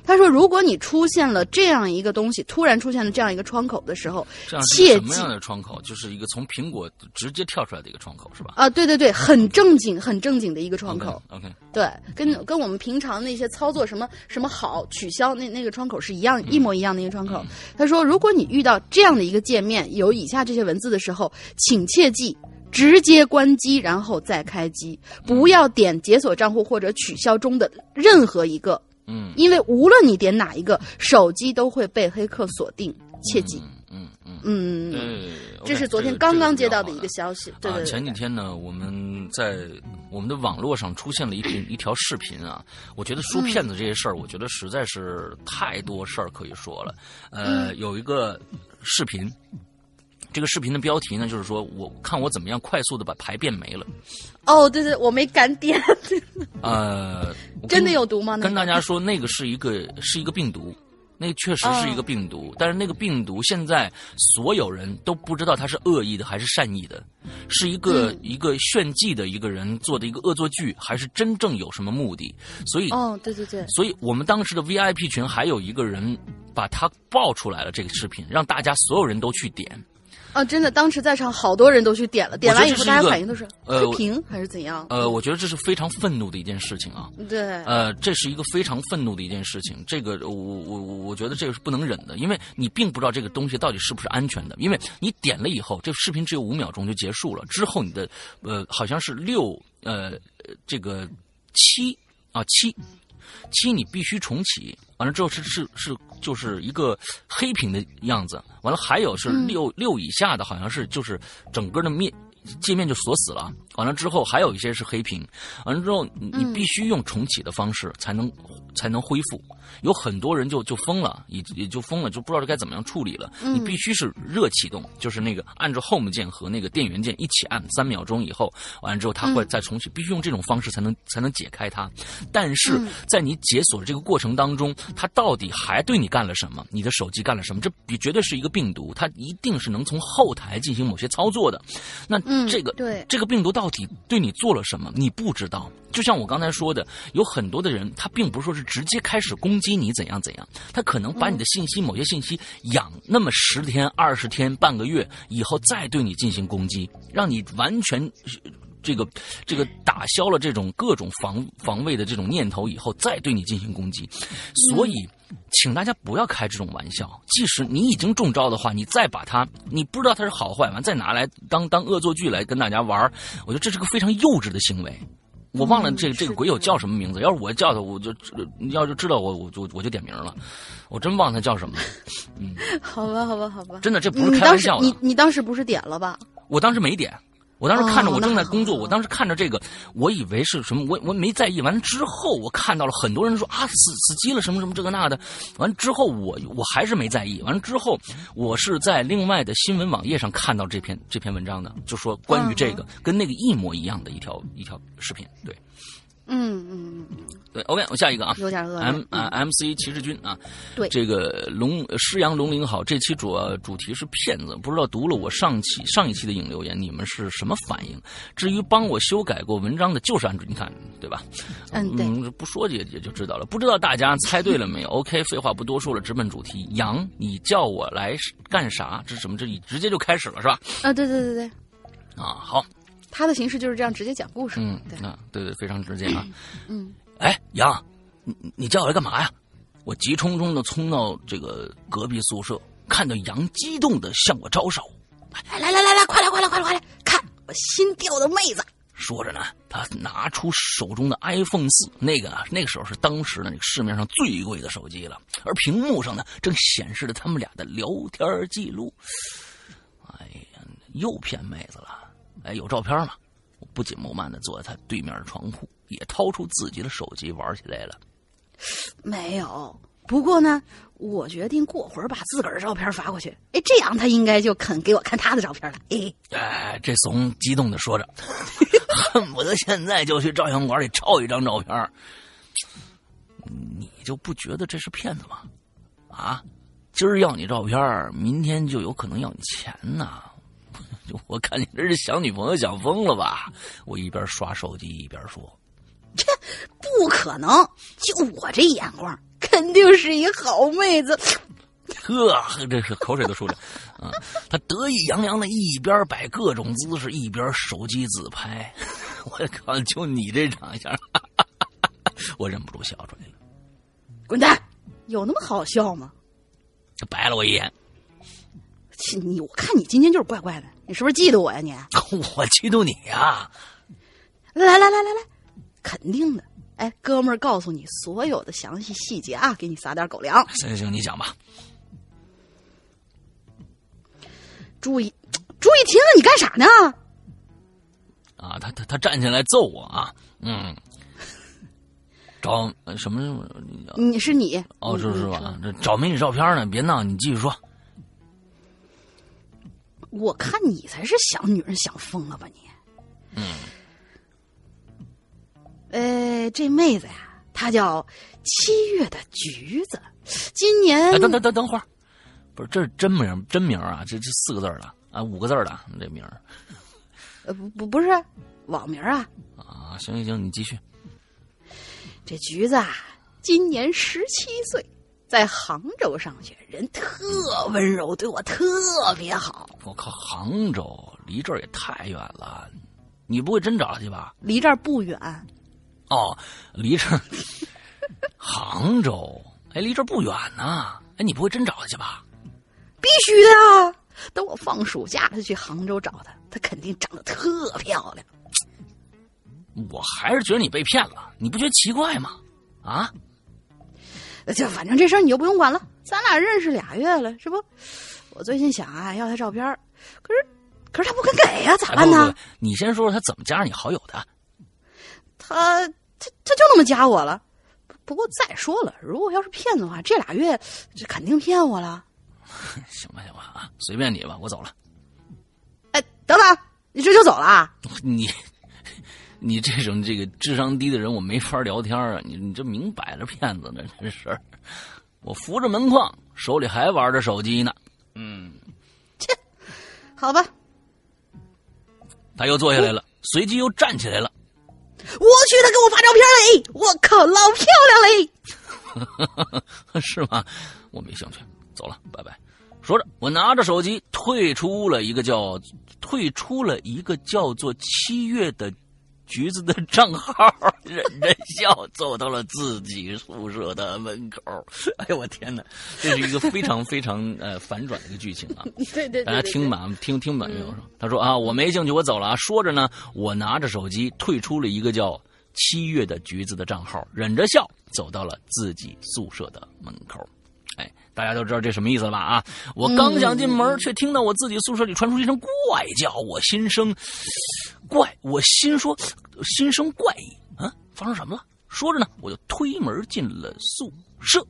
嗯，他说，如果你出现了这样一个东西，突然出现了这样一个窗口的时候，切记什么样的窗口？就是一个从苹果直接跳出来的一个窗口，是吧？啊，对对对，很正经、很正经的一个窗口。OK，, 对，跟跟我们平常那些操作什么什么好取消那那个窗口是一样、一模一样的一个窗口。他说，如果你遇到这样的一个界面，有以下这些文字的时候，请切记。直接关机，然后再开机，不要点解锁账户或者取消中的任何一个，嗯因为无论你点哪一个，手机都会被黑客锁定。切记，嗯嗯嗯，这是昨天刚刚接到的一个消息。对啊，对对，前几天呢，我们在我们的网络上出现了一篇一条视频啊，我觉得说骗子这些事儿，我觉得实在是太多事儿可以说了。呃，有一个视频，这个视频的标题呢，就是说我看我怎么样快速的把牌变没了。哦，对对，我没敢点，呃，真的有毒吗？跟大家说，那个是一个是一个病毒，那个确实是一个病毒，但是那个病毒现在所有人都不知道它是恶意的还是善意的，是一个、嗯。一个炫技的一个人做的一个恶作剧，还是真正有什么目的？所以，哦，对对对，所以我们当时的 VIP 群还有一个人把它爆出来了这个视频，让大家所有人都去点。哦，真的，当时在场好多人都去点了，点完以后大家反应都是呃黑屏还是怎样？呃，我觉得这是非常愤怒的一件事情啊。对，呃，这是一个非常愤怒的一件事情，这个我我我我觉得这个是不能忍的，因为你并不知道这个东西到底是不是安全的，因为你点了以后，这视频只有五秒钟就结束了，之后你的呃好像是六呃这个七啊七七你必须重启，完了之后是是是就是一个黑屏的样子，完了还有是六、六以下的，好像是就是整个的面界面就锁死了。完了之后还有一些是黑屏，完了之后你必须用重启的方式才能才能恢复。有很多人就就疯了，也也就疯了，就不知道该怎么样处理了。你必须是热启动，就是那个按着 Home 键和那个电源键一起按三秒钟以后，完了之后它会再重启，必须用这种方式才能才能解开它。但是在你解锁的这个过程当中，它到底还对你干了什么？你的手机干了什么？这比绝对是一个病毒，它一定是能从后台进行某些操作的。那嗯这个、对这个病毒到到底对你做了什么？你不知道。就像我刚才说的，有很多的人，他并不是说是直接开始攻击你怎样怎样，他可能把你的信息、某些信息养那么十天、二十天、半个月以后，再对你进行攻击，让你完全。这个这个打消了这种各种防防卫的这种念头以后，再对你进行攻击，所以，请大家不要开这种玩笑。即使你已经中招的话，你再把它，你不知道它是好坏，完再拿来当当恶作剧来跟大家玩儿我觉得这是个非常幼稚的行为。我忘了这个这个鬼友叫什么名字，要是我叫他，我就你要是知道我，我就我就点名了。我真忘他叫什么了。嗯 好吧，好吧，好吧。真的，这不是开玩笑的。你你当时不是点了吧？我当时没点，我当时看着哦我正在工作，我当时看着这个，我以为是什么，我我没在意。完了之后，我看到了很多人说啊死死机了什么什么这个那的。完了之后，我我还是没在意。完了之后，我是在另外的新闻网页上看到这篇这篇文章的，就说关于这个、跟那个一模一样的一条一条视频。对嗯嗯嗯，对，OK，我下一个啊。有点饿 M 啊，M C 骑士军啊，对这个龙师阳龙鳞好，这期主要主题是骗子，不知道读了我上期上一期的影留言，你们是什么反应？至于帮我修改过文章的就是安主，你看对吧？嗯对嗯，不说也也就知道了。不知道大家猜对了没有？OK，废话不多说了，直奔主题。杨，你叫我来干啥？这什么？这直接就开始了是吧？啊，对对对对，啊，好，他的形式就是这样，直接讲故事。嗯，对，啊，对对，非常直接啊。嗯，哎，杨，你你叫我来干嘛呀？我急冲冲的冲到这个隔壁宿舍，看到杨激动的向我招手，来来来来来，快来快来快来快来，看我新钓的妹子。说着呢，他拿出手中的 iPhone 四，那个啊，那个时候是当时的那个市面上最贵的手机了，而屏幕上呢，正显示着他们俩的聊天记录。哎呀，又骗妹子了！哎，有照片吗？我不紧不慢的坐在他对面的床铺，也掏出自己的手机玩起来了。没有，不过呢，我决定过会儿把自个儿的照片发过去。哎，这样他应该就肯给我看他的照片了。哎，哎，这怂激动的说着，恨不得现在就去照相馆里照一张照片你就不觉得这是骗子吗？啊，今儿要你照片明天就有可能要你钱呐！就 我看你这是想女朋友想疯了吧？我一边刷手机一边说不可能，就我这眼光，肯定是一好妹子。：“呵，这是口水都出来。”啊，他得意洋洋的一边摆各种姿势，一边手机自拍。我靠，就你这长相，我忍不住笑出来了。滚蛋！有那么好笑吗？他白了我一眼，切你，我看你今天就是怪怪的，你是不是嫉妒我呀你？我嫉妒你呀、来来来来来来，肯定的。哎，哥们儿，告诉你所有的详细细节啊，给你撒点狗粮。行行行，你讲吧。注意，注意听啊！你干啥呢？啊，他他他站起来揍我啊，嗯，找呃什么你是你哦，你是是吧？这找美女照片呢，别闹，你继续说。我看你才是想女人想疯了吧你？嗯，呃，这妹子呀，她叫七月的橘子，今年哎，等等等等会儿，不是，这是真名真名啊，这这四个字儿的啊，五个字儿的这名儿呃不不不是网名啊，啊，行行行，你继续。这橘子啊，今年十七岁，在杭州上学，人特温柔，对我特别好。我靠，杭州离这儿也太远了，你不会真找他去吧？离这儿不远，哦，离这儿 杭州，哎，离这儿不远呢。哎，你不会真找他去吧？必须的啊！等我放暑假就去杭州找他，他肯定长得特漂亮。我还是觉得你被骗了，你不觉得奇怪吗？啊，就反正这事儿你就不用管了，咱俩认识俩月了，是不？我最近想啊要他照片，可是可是他不肯给呀，咋办呢？你先说说他怎么加上你好友的？他他他就那么加我了。不过再说了，如果要是骗子的话，这俩月这肯定骗我了。行吧，行吧啊，随便你吧，我走了。哎，等等，你这就走了？你你这种这个智商低的人，我没法聊天啊！你你这明摆着骗子呢，真是！我扶着门框，手里还玩着手机呢。嗯，切，好吧。他又坐下来了，随即又站起来了。我去，他给我发照片嘞！我靠，老漂亮嘞！是吗？我没兴趣，走了，拜拜。说着，我拿着手机退出了一个叫退出了一个叫做七月的橘子的账号，忍着笑走到了自己宿舍的门口。哎呦，我天哪！这是一个非常非常呃反转的一个剧情啊！对对，大家听满听听满没有？他说啊，我没兴趣，我走了啊。说着呢，我拿着手机退出了一个叫七月的橘子的账号，忍着笑走到了自己宿舍的门口。哎，大家都知道这什么意思了吧？啊，我刚想进门，却听到我自己宿舍里传出一声怪叫，我心生怪，我心说心生怪异啊，发生什么了？说着呢，我就推门进了宿舍。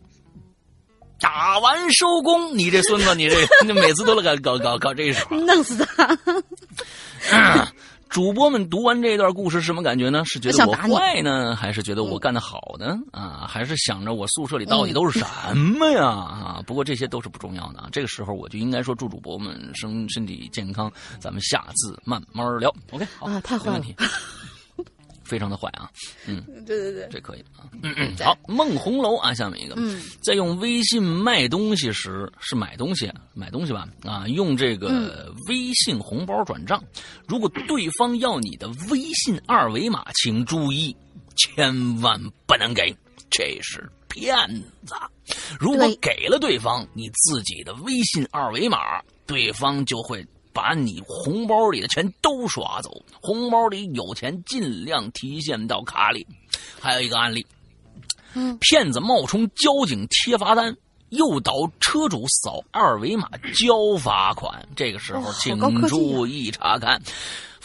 打完收工，你这孙子，你这你每次都搞搞搞搞这一手，弄死他！主播们读完这段故事什么感觉呢？是觉得我坏呢，还是觉得我干得好呢？啊，还是想着我宿舍里到底都是什么呀？啊，不过这些都是不重要的啊。这个时候我就应该说祝主播们身身体健康，咱们下次慢慢聊。OK，好啊，太坏了。非常的坏啊，嗯，对对对，这可以啊，嗯嗯，好，梦红楼啊，下面一个，嗯，在用微信卖东西时是买东西，买东西吧，啊，用这个微信红包转账，如果对方要你的微信二维码，请注意，千万不能给，这是骗子。如果给了对方你自己的微信二维码，对方就会。把你红包里的钱都刷走，红包里有钱尽量提现到卡里。还有一个案例，嗯，骗子冒充交警贴罚单，诱导车主扫二维码交罚款。这个时候请注意查看，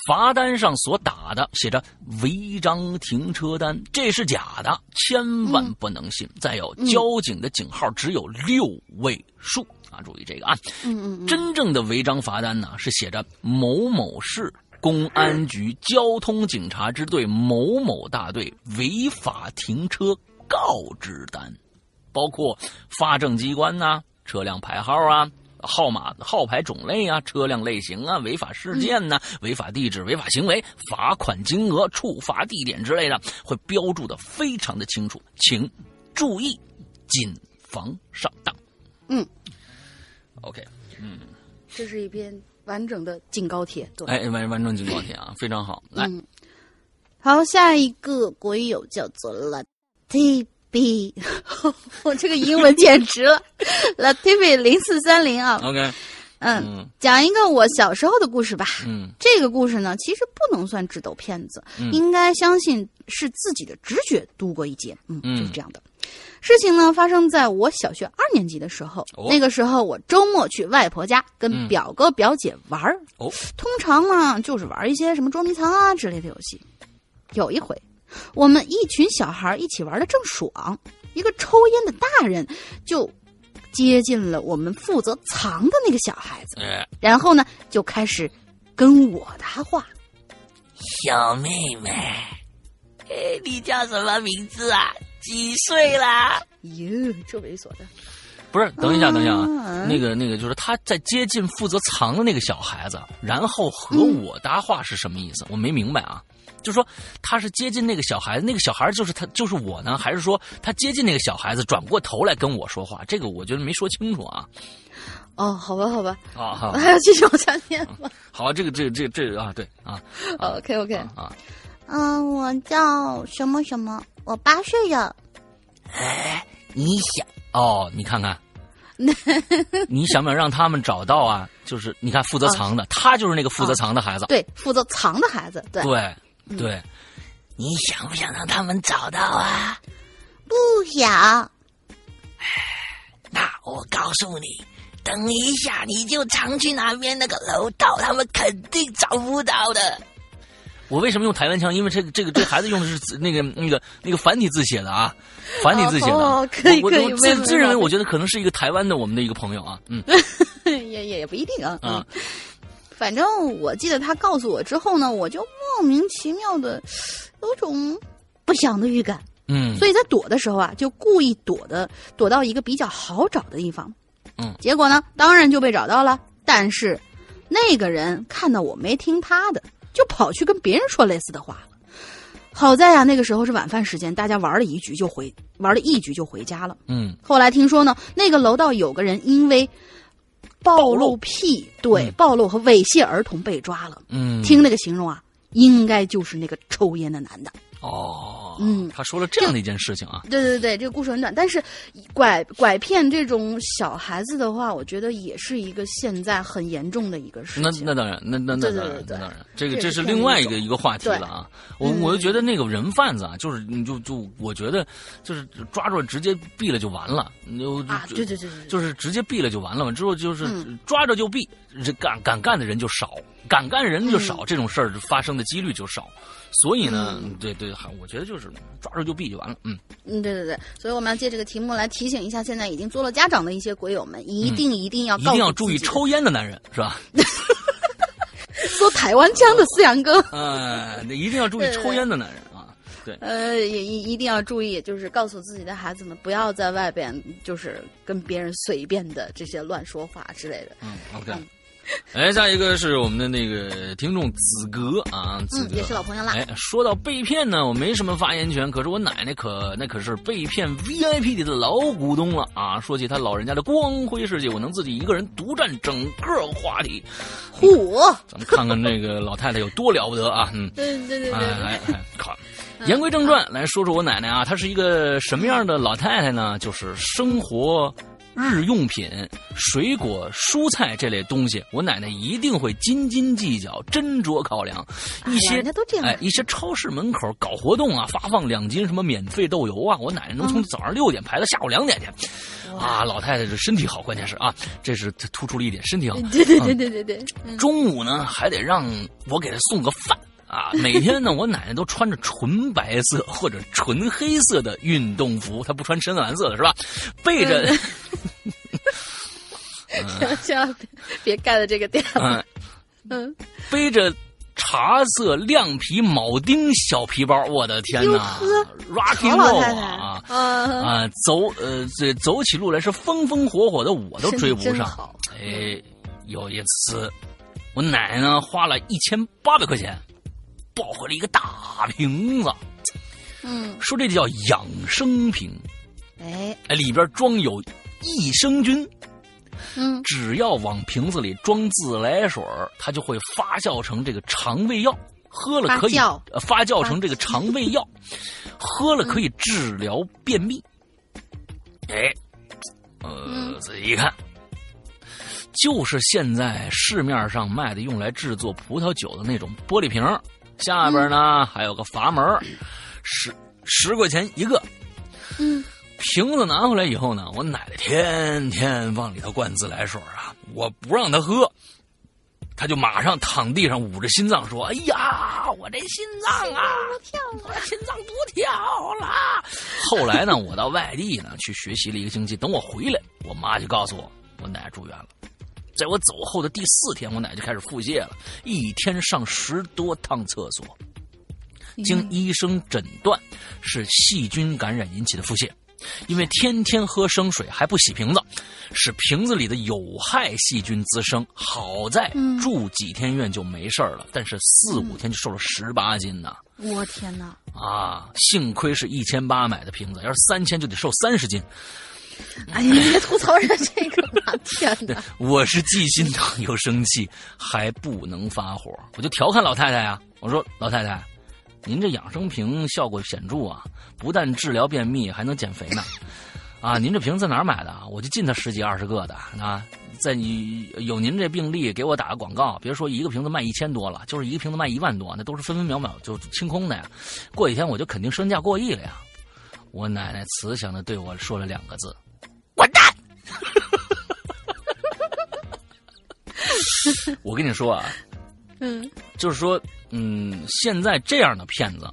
罚单上所打的写着违章停车单，这是假的，千万不能信。再有，交警的警号只有六位数。啊，注意这个啊！嗯嗯，真正的违章罚单呢，是写着某某市公安局交通警察支队某某大队违法停车告知单，包括发证机关呐、车辆牌号啊、号码、号牌种类啊、车辆类型啊、违法事件呐、违法地址、违法行为、罚款金额、处罚地点之类的，会标注的非常的清楚，请注意，谨防上当。嗯。OK，嗯，这是一篇完整的警告帖，对，哎，完完整警告帖啊，非常好。来，好，下一个国友叫做 Latifi，我这个英文简直了，Latifi 零四三零啊。OK，嗯，讲一个我小时候的故事吧。嗯，这个故事呢，其实不能算智斗骗子，应该相信是自己的直觉度过一劫。嗯，就是这样的。事情呢发生在我小学二年级的时候，那个时候我周末去外婆家跟表哥表姐玩儿，通常呢就是玩一些什么捉迷藏啊之类的游戏。有一回，我们一群小孩一起玩的正爽，一个抽烟的大人就接近了我们负责藏的那个小孩子，然后呢就开始跟我搭话：“小妹妹，你叫什么名字啊？”几岁啦？哟，这猥琐的！不是，等一下，等一下啊！那个，那个，就是他在接近负责藏的那个小孩子，然后和我搭话是什么意思？我没明白啊！就是说他是接近那个小孩子，那个小孩就是他，就是我呢？还是说他接近那个小孩子，转过头来跟我说话？这个我觉得没说清楚啊！哦，好吧，好吧，啊，好，还要继续往下念吗？好，这个，这个，这，这啊，对啊，OK，OK，啊，嗯，我叫什么什么。我八岁了，哎，你想哦？你看看，你想不想让他们找到啊？就是你看负责藏的，他就是那个负责藏的孩子，对，负责藏的孩子，对，对，对，你想不想让他们找到啊？不想。那我告诉你，等一下你就常去那边那个楼道，他们肯定找不到的。我为什么用台湾腔？因为这个这个这孩子用的是那个那个那个繁体字写的啊，繁体字写的。哦可以我我可以我自自认为我觉得可能是一个台湾的我们的一个朋友啊，嗯 也也也不一定啊。啊嗯，反正我记得他告诉我之后呢，我就莫名其妙的有种不祥的预感，嗯，所以在躲的时候啊，就故意躲的躲到一个比较好找的地方。嗯，结果呢，当然就被找到了。但是那个人看到我没听他的，就跑去跟别人说类似的话了。好在呀、那个时候是晚饭时间，大家玩了一局就回，玩了一局就回家了。嗯后来听说呢，那个楼道有个人因为暴暴露露癖，对、嗯暴露和猥亵儿童被抓了。嗯，听那个形容啊，应该就是那个抽烟的男的。哦，嗯。他说了这样的一件事情啊，对对对，这个故事很短，但是拐拐骗这种小孩子的话，我觉得也是一个现在很严重的一个事那情。那那当然，那那那当然，那当然，这个这这是是另外一个一一个话题了啊。我嗯我就觉得那个人贩子啊，就是你就就我觉得就是抓住直接毙了就完了，你就啊，就对对对对对，就是直接毙了就完了嘛。之后就是嗯。抓着就毙，这敢敢干的人就少，敢干人就嗯。少，这种事儿发生的几率就少。所以呢，对对，还我觉得就是抓住就毙就完了。嗯，嗯，对对对，所以我们要借这个题目来提醒一下现在已经做了家长的一些鬼友们，一定一定要嗯一定要注意抽烟的男人是吧？说台湾腔的思阳哥。呃，一定要注意抽烟的男人啊。对，呃，也一一定要注意，就是告诉自己的孩子们，不要在外边就是跟别人随便的这些乱说话之类的。嗯，OK 嗯。哎，下一个是我们的那个听众子格啊，子嗯，格也是老朋友啦。哎，说到被骗呢，我没什么发言权，可是我奶奶可那可是被骗 VIP 里的老股东了啊！说起她老人家的光辉事迹，我能自己一个人独占整个话题。嚯！咱们看看这个老太太有多了不得啊！嗯，对对对对哎对，哎哎，靠。言归正传，来说说我奶奶啊，她是一个什么样的老太太呢？就是生活日用品、水果、蔬菜这类东西，我奶奶一定会斤斤计较、斟酌考量。一些人家都这样哎，一些超市门口搞活动啊，发放两斤什么免费豆油啊，我奶奶能从早上六点排到下午两点去。啊，老太太这身体好，关键是啊，这是突出了一点身体好。对对对对对对，嗯中午呢，还得让我给她送个饭啊。每天呢，我奶奶都穿着纯白色或者纯黑色的运动服，她不穿深蓝色的是吧？背着，千万别别盖了这个店了。嗯，嗯，背着茶色亮皮铆钉小皮包，我的天哟哪呵！Rocky 好老 Roll 太太啊！啊，啊，走呃，这走起路来是风风火火的，我都追不上。哎，有一次，我奶奶呢花了一千八百块钱，抱回了一个大瓶子，嗯，说这叫养生瓶，哎，哎，里边装有益生菌，嗯，只要往瓶子里装自来水儿它就会发酵成这个肠胃药，喝了可以发酵。成这个肠胃药，喝了可以治疗便秘。哎，呃，嗯。仔细一看，就是现在市面上卖的用来制作葡萄酒的那种玻璃瓶儿，下边呢、还有个阀门，十十块钱一个。嗯，瓶子拿回来以后呢，我奶奶天天往里头灌自来水啊，我不让她喝，她就马上躺地上捂着心脏说：“哎呀，我这心脏啊，我心脏不跳了。”后来呢，我到外地呢去学习了一个星期，等我回来，我妈就告诉我，我奶奶住院了。在我走后的第四天，我奶奶就开始腹泻了，一天上十多趟厕所。经医生诊断是细菌感染引起的腹泻，因为天天喝生水还不洗瓶子，使瓶子里的有害细菌滋生。好在嗯住几天院就没事儿了，但是四五天就瘦了十八斤呢。我天哪！啊，幸亏是一千八买的瓶子，要是三千就得瘦三十斤。哎呀，你别吐槽人这个吧！天哪！我是既心疼又生气，还不能发火，我就调侃老太太啊，我说老太太，您这养生瓶效果显著啊，不但治疗便秘，还能减肥呢。啊，您这瓶在哪儿买的啊？我就进他十几二十个的啊，在你有您这病例，给我打个广告，别说一个瓶子卖一千多了，就是一个瓶子卖一万多，那都是分分秒秒就清空的呀。过几天我就肯定身价过亿了呀。我奶奶慈祥的对我说了两个字：我跟你说啊，嗯就是说，嗯，现在这样的骗子，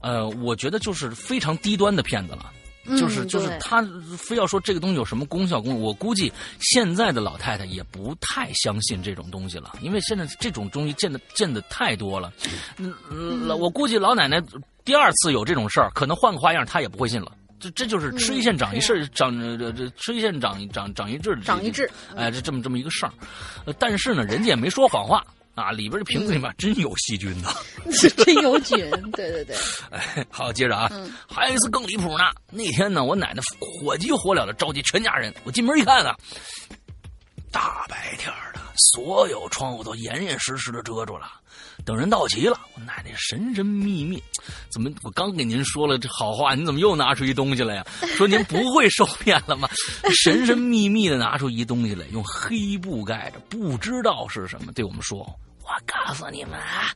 呃，我觉得就是非常低端的骗子了。就是就是他非要说这个东西有什么功效功，我估计现在的老太太也不太相信这种东西了，因为现在这种东西见的见的太多了。嗯，老我估计老奶奶第二次有这种事儿，可能换个花样，她也不会信了。这这就是吃一堑长一智，长这这吃一堑长长长一智，长一智，哎，这这么这么一个事儿。呃，但是呢，人家也没说谎话啊，里边这瓶子里面真有细菌呢。真有菌，对对对，哎，好，接着啊，嗯还有一次更离谱呢。那天呢，我奶奶火急火燎的召集全家人，我进门一看啊，大白天的，所有窗户都严严实实的遮住了。等人到齐了，我奶奶神神秘秘，怎么我刚给您说了这好话，你怎么又拿出一东西来呀？说您不会受骗了吗？神神秘秘的拿出一东西来，用黑布盖着，不知道是什么，对我们说：“我告诉你们啊，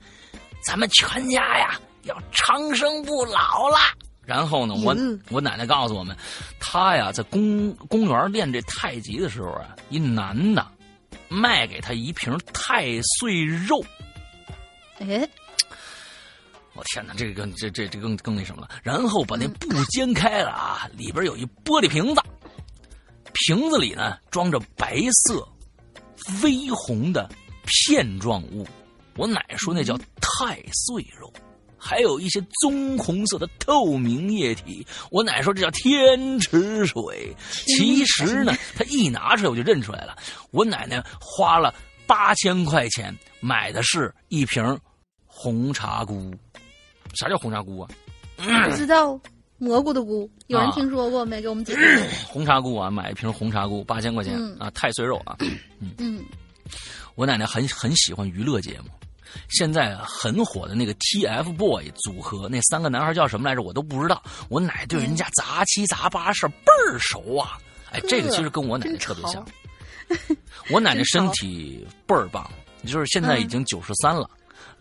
咱们全家呀要长生不老了。然后呢，我嗯我奶奶告诉我们，她呀在公公园练这太极的时候啊，一男的卖给她一瓶太岁肉。哎，我天哪，这个更这这这更更那什么了。然后把那布掀开了啊，里边有一玻璃瓶子，瓶子里呢装着白色、微红的片状物。我奶奶说那叫太岁肉。还有一些棕红色的透明液体，我奶奶说这叫天池水。其实呢，她一拿出来我就认出来了。我奶奶花了八千块钱买的是一瓶红茶菇。啥叫红茶菇啊？不知道蘑菇的菇，有人啊听说过没？给我们解释。红茶菇啊，买一瓶红茶菇八千块钱、嗯啊，太岁肉啊。嗯，我奶奶很很喜欢娱乐节目，现在啊很火的那个 TFBOY 组合，那三个男孩叫什么来着？我都不知道。我奶对人家杂七杂八事儿倍儿熟啊！哎，这个其实跟我奶奶特别像。我奶奶 身体倍儿棒，就是现在已经九十三了。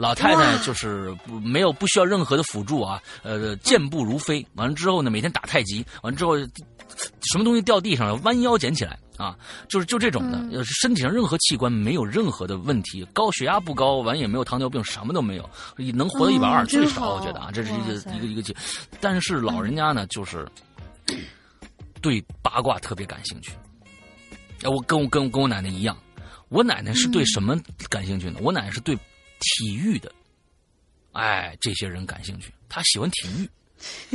老太太就是没有不需要任何的辅助啊，呃，健步如飞。完了之后呢，每天打太极，完了之后什么东西掉地上了，弯腰捡起来啊，就是就这种的，呃身体上任何器官没有任何的问题，高血压不高，完也没有糖尿病，什么都没有，能活到一百二哦最少，我觉得啊，这是一个一个一个技。但是老人家呢，就是对八卦特别感兴趣。哎，我跟我跟跟我奶奶一样，我奶奶是对什么感兴趣呢？我奶奶是对体育的，哎，这些人感兴趣，他喜欢体育。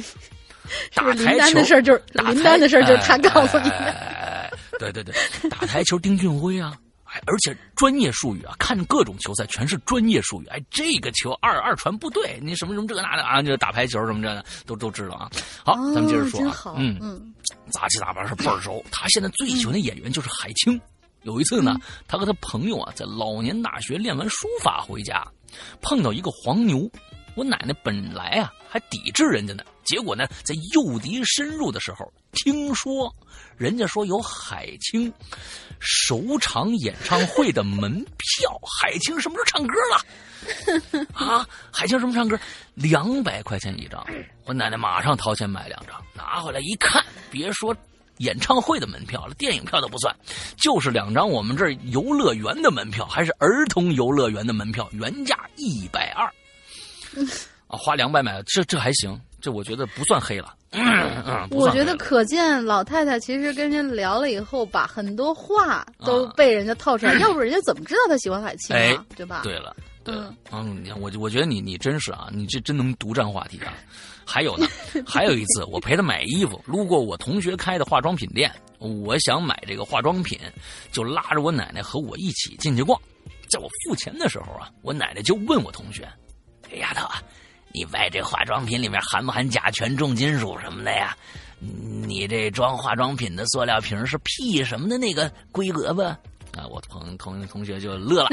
打台球的事儿就是打林丹的事儿就是他哎告诉你的。哎哎哎对对对，打台球丁俊晖啊，哎，而且专业术语啊，看各种球赛全是专业术语。哎，这个球二二传不对，你什么什么这个那的啊，就打排球什么这的都都知道啊。好，咱们接着说啊哦，，嗯，嗯杂七杂八是倍儿熟。他现在最喜欢的演员就是海清。有一次呢，他和他朋友啊在老年大学练完书法回家，碰到一个黄牛。我奶奶本来啊还抵制人家呢，结果呢在诱敌深入的时候，听说人家说有海清首场演唱会的门票，海清什么时候唱歌了？啊，海清什么唱歌？两百块钱一张，我奶奶马上掏钱买两张，拿回来一看，别说演唱会的门票了，电影票都不算，就是两张我们这儿游乐园的门票，还是儿童游乐园的门票，原价一百二，啊，花两百买，这这还行，这我觉得不算黑了。嗯嗯，我觉得可见老太太其实跟人聊了以后，把很多话都啊被人家套出来，要不人家怎么知道她喜欢海清哎啊？对吧？对了，对嗯，嗯，你看我我觉得你你真是啊，你这真能独占话题啊。还有呢，还有一次我陪他买衣服，路过我同学开的化妆品店，我想买这个化妆品，就拉着我奶奶和我一起进去逛。在我付钱的时候啊，我奶奶就问我同学这丫头啊，你买这化妆品里面含不含甲醛、重金属什么的呀？你这装化妆品的塑料瓶是 P 什么的那个规格吧？啊，我同同同学就乐了。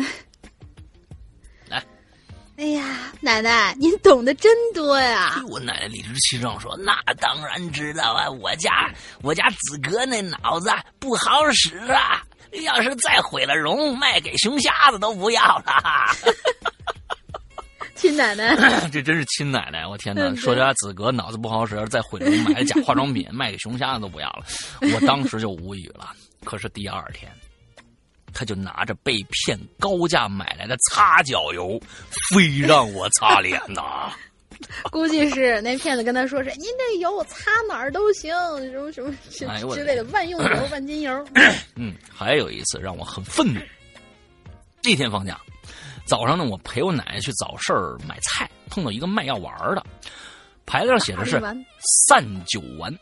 哎呀，奶奶，您懂得真多呀！我奶奶理直气壮说：“那当然知道啊，我家我家子哥那脑子不好使啊，要是再毁了容，卖给熊瞎子都不要了。亲奶奶，这真是亲奶奶！我天哪，嗯说家子哥脑子不好使，再毁容买了假化妆品卖给熊瞎子都不要了，我当时就无语了。可是第二天，他就拿着被骗高价买来的擦脚油，非让我擦脸呐。估计是那骗子跟他说是您这油擦哪儿都行，什么什么之类的万用油、万金油。嗯，还有一次让我很愤怒。那天放假，早上呢，我陪我奶奶去早市儿买菜，碰到一个卖药丸的，牌子上写着是散酒丸，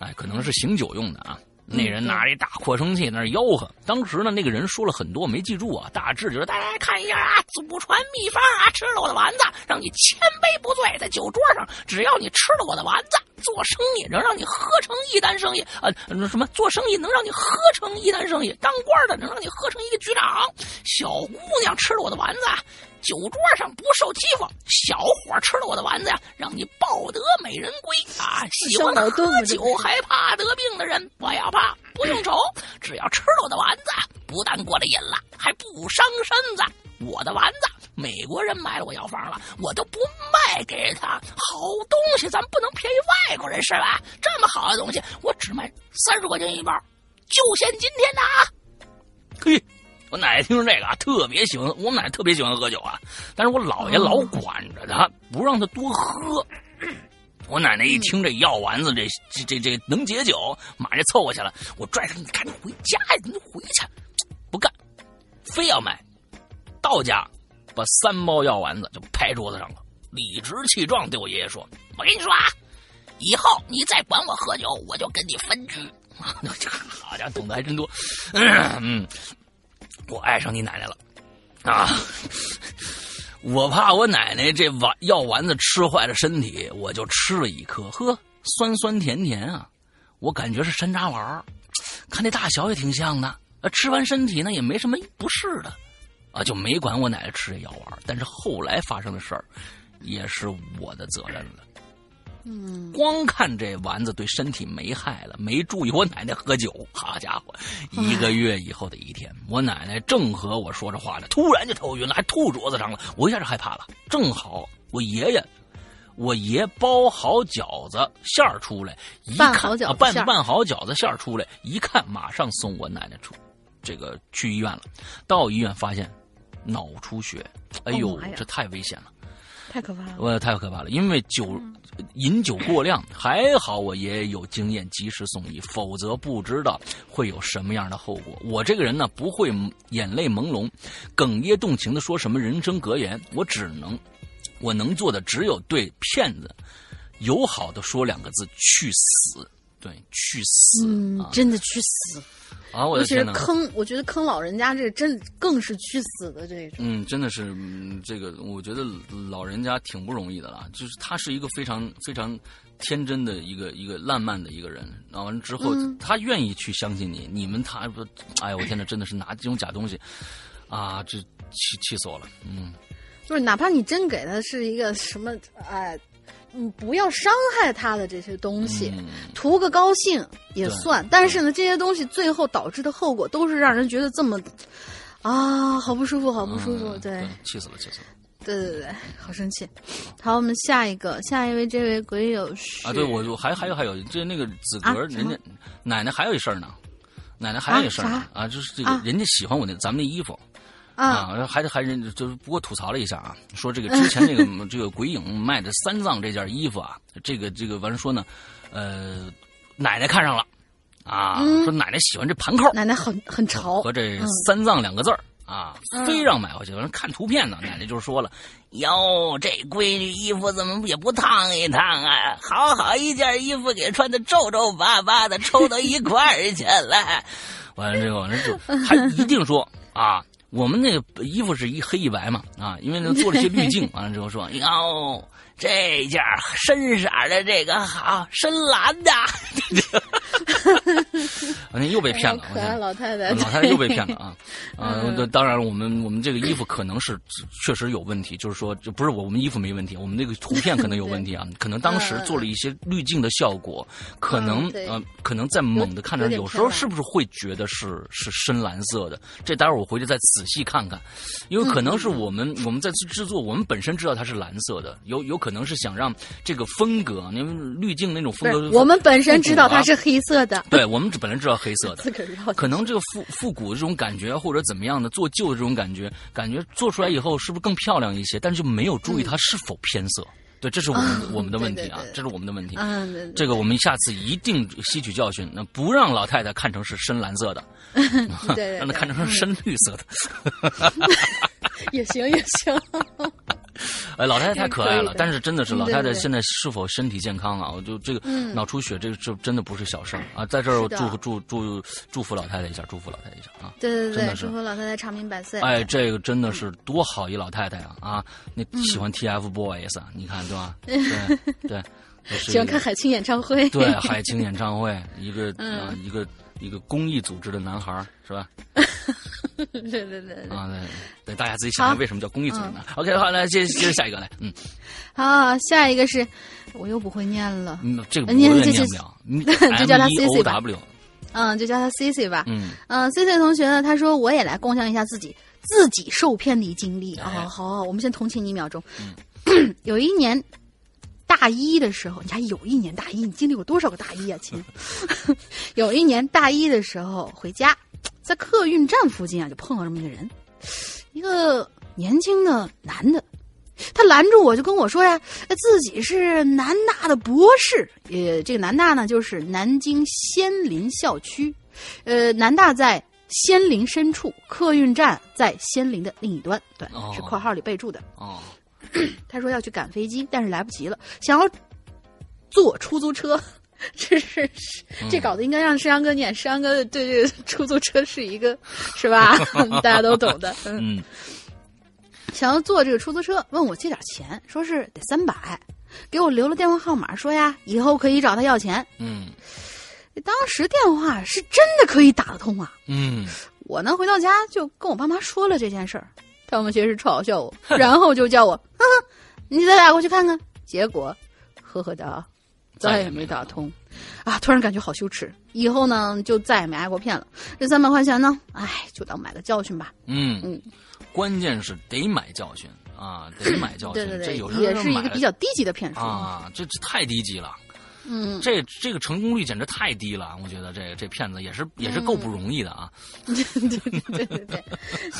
哎，可能是醒酒用的啊。那人拿着一大扩声器在那吆喝。当时呢，那个人说了很多，我没记住啊。大致就是大家看一下啊，祖传秘方啊，吃了我的丸子，让你千杯不醉。在酒桌上，只要你吃了我的丸子，做生意能让你喝成一单生意啊、呃什么做生意能让你喝成一单生意，当官的能让你喝成一个局长。小姑娘吃了我的丸子，酒桌上不受欺负；小伙吃了我的丸子呀，让你抱得美人归啊！喜欢喝酒还怕得病的人，不要怕，不用愁，只要吃了我的丸子，不但过了瘾了，还不伤身子。我的丸子，美国人买了我药方了，我都不卖给他。好东西，咱不能便宜外国人是吧？这么好的东西，我只卖三十块钱一包，就限今天的啊！嘿，我奶奶听说这个啊，特别喜欢，我奶奶特别喜欢喝酒啊，但是我姥爷老管着她，不让她多喝。我奶奶一听这药丸子这这这这能解酒，马上就凑过去了。我拽着你赶紧回家呀，你回去，不干，非要买。到家，把三包药丸子就拍桌子上了，理直气壮对我爷爷说：“我跟你说啊，以后你再管我喝酒，我就跟你分居。”这个好家伙，懂得还真多。嗯，我爱上你奶奶了。啊！我怕我奶奶这丸药丸子吃坏了身体，我就吃了一颗，呵，酸酸甜甜啊，我感觉是山楂丸看那大小也挺像的，呃，吃完身体呢也没什么不适的，啊，就没管我奶奶吃这药丸但是后来发生的事儿，也是我的责任了。嗯，光看这丸子对身体没害了，没注意我奶奶喝酒。好家伙，一个月以后的一天，我奶奶正和我说着话呢，突然就头晕了，还吐桌子上了。我一下就害怕了。正好我爷爷，我爷包好饺子馅儿出来，一看拌好饺子啊拌拌好饺子馅儿出来，一看马上送我奶奶出这个去医院了。到医院发现脑出血，哎呦，这太危险了。太可怕了。我太可怕了，因为酒饮酒过量，还好我爷爷有经验，及时送医，否则不知道会有什么样的后果。我这个人呢，不会眼泪朦胧、哽咽动情的说什么人生格言，我只能，我能做的只有对骗子友好的说两个字：去死。对，去死、嗯啊，！真的去死！啊！我尤其！坑，我觉得坑老人家这真更是去死的这种。嗯，真的是，嗯，这个我觉得老人家挺不容易的了。就是他是一个非常非常天真的一个一个烂漫的一个人，然后完之后、嗯他愿意去相信你，你们他不，哎呀，我天呐，真的是拿这种假东西，啊，这气气死我了。嗯，就是哪怕你真给他是一个什么，哎，嗯，不要伤害他的这些东西，嗯图个高兴也算。但是呢，这些东西最后导致的后果都是让人觉得这么啊，好不舒服，好不舒服。嗯对，气死了，气死了。对对对，好生气。好，我们下一个，下一位，这位鬼友是啊，对我我还还有还有，这那个子格，啊人家奶奶还有一事儿呢，奶奶还有一事儿呢啊啊，就是这个、啊人家喜欢我那咱们那衣服。啊，啊，还还人就是不过吐槽了一下啊，说这个之前这个 这个鬼影卖的三藏这件衣服啊，这个这个完了说呢，呃，奶奶看上了，啊，嗯说奶奶喜欢这盘扣奶奶很很潮和，这嗯三藏两个字儿啊，嗯非让买回去。完了看图片呢，奶奶就说了，哟，这闺女衣服怎么也不烫一烫啊？好好一件衣服给穿的皱皱巴巴的，抽到一块儿去了。完了之后，完了就还一定说啊。我们那个衣服是一黑一白嘛，啊，因为那做了些滤镜，完了之后说，哟，这件深色的这个好，深蓝的。完了又被骗了，可爱老太太，老太太又被骗了啊！啊，嗯。对当然了，我们我们这个衣服可能是确实有问题，就是说，就不是我们衣服没问题，我们那个图片可能有问题啊，可能当时做了一些滤镜的效果，可能嗯呃，可能在猛的看着，有有时候是不是会觉得是是深蓝色的？这待会儿我回去再仔细看看，因为可能嗯是我们我们在制作，我们本身知道它是蓝色的，有有可能是想让这个风格，因为滤镜那种风格，我们本身知道它是黑色的，对我们本来知道黑色的可能这个复复古这种感觉或者怎么样的做旧的这种感觉，感觉做出来以后是不是更漂亮一些？但是就没有注意它是否偏色。对，这是我们我们的问题啊对对，对这是我们的问题。嗯，对对这个我们下次一定吸取教训，那不让老太太看成是深蓝色的，让她看成是深绿色的。也 行也行。哎，老太太太可爱了但是真的是老太太现在是否身体健康啊？我就这个嗯脑出血，这个这真的不是小事儿啊！在这儿我祝福祝祝祝福老太太一下，祝福老太太一下啊！对对对，祝福老太太长命百岁。哎，这个真的是多好一老太太啊！啊，那喜欢 TFBOYS 啊，你看对吧？对 对，喜欢看海清演唱会。对海清演唱会，一个嗯啊一个一个公益组织的男孩儿是吧？对对对对。啊，对对，大家自己想想好为什么叫公益组织呢？OK，好，来接接着下一个来，嗯好，下一个是，我又不会念了。嗯，这个我念也就念不了，就叫他 M E CC O 吧 W，嗯，就叫他 C C 吧。嗯嗯，C C 同学呢，他说我也来共享一下自己自己受骗的经历啊、哎好好，我们先同情你一秒钟。嗯 有一年大一的时候，你还有一年大一，你经历过多少个大一啊，亲？有一年大一的时候回家，在客运站附近啊，就碰到这么一个人，一个年轻的男的。他拦住我，就跟我说呀，自己是南大的博士。呃，这个南大呢，就是南京仙林校区。呃，南大在仙林深处，客运站在仙林的另一端。对，哦是括号里备注的。哦，他说要去赶飞机，但是来不及了，想要坐出租车。这是是这稿子应该让山羊哥念，山羊哥对这个出租车是一个是吧？大家都懂的。嗯，嗯想要坐这个出租车，问我借点钱，说是得三百，给我留了电话号码，说呀以后可以找他要钱。嗯当时电话是真的可以打得通啊！嗯，我呢回到家就跟我爸妈说了这件事儿，他们先是嘲笑我，然后就叫我，哈哈，你再打过去看看。结果，呵呵哒，再也没打通。啊，突然感觉好羞耻，以后呢就再也没挨过骗了。这三百块钱呢，哎，就当买个教训吧。嗯嗯，关键是得买教训啊，得买教训。对对对这有，时候也是一个比较低级的骗术。啊，这这太低级了。嗯，这这个成功率简直太低了，我觉得这这骗子也是也是够不容易的啊、对对对对对，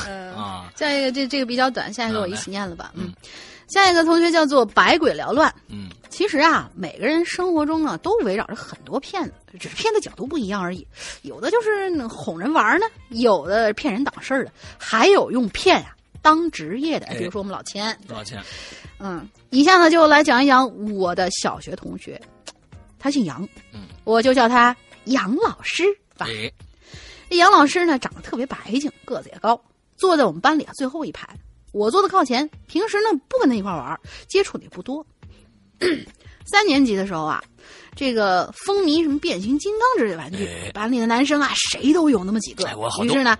嗯、啊！下一个这这个比较短，下一个我一起念了吧。嗯，下一个同学叫做百鬼缭乱。嗯其实啊，每个人生活中呢都围绕着很多骗子，只是骗的角度不一样而已。有的就是哄人玩呢，有的骗人挡事儿的，还有用骗呀、当职业的，哎比如说我们老千。多少钱？嗯，以下呢就来讲一讲我的小学同学，他姓杨，嗯，我就叫他杨老师吧。哎，杨老师呢，长得特别白净，个子也高，坐在我们班里啊最后一排。我坐的靠前，平时呢不跟他一块玩，接触的也不多。三年级的时候啊，这个风靡什么变形金刚之类的玩具，哎班里的男生啊谁都有那么几个。哎我好于是呢，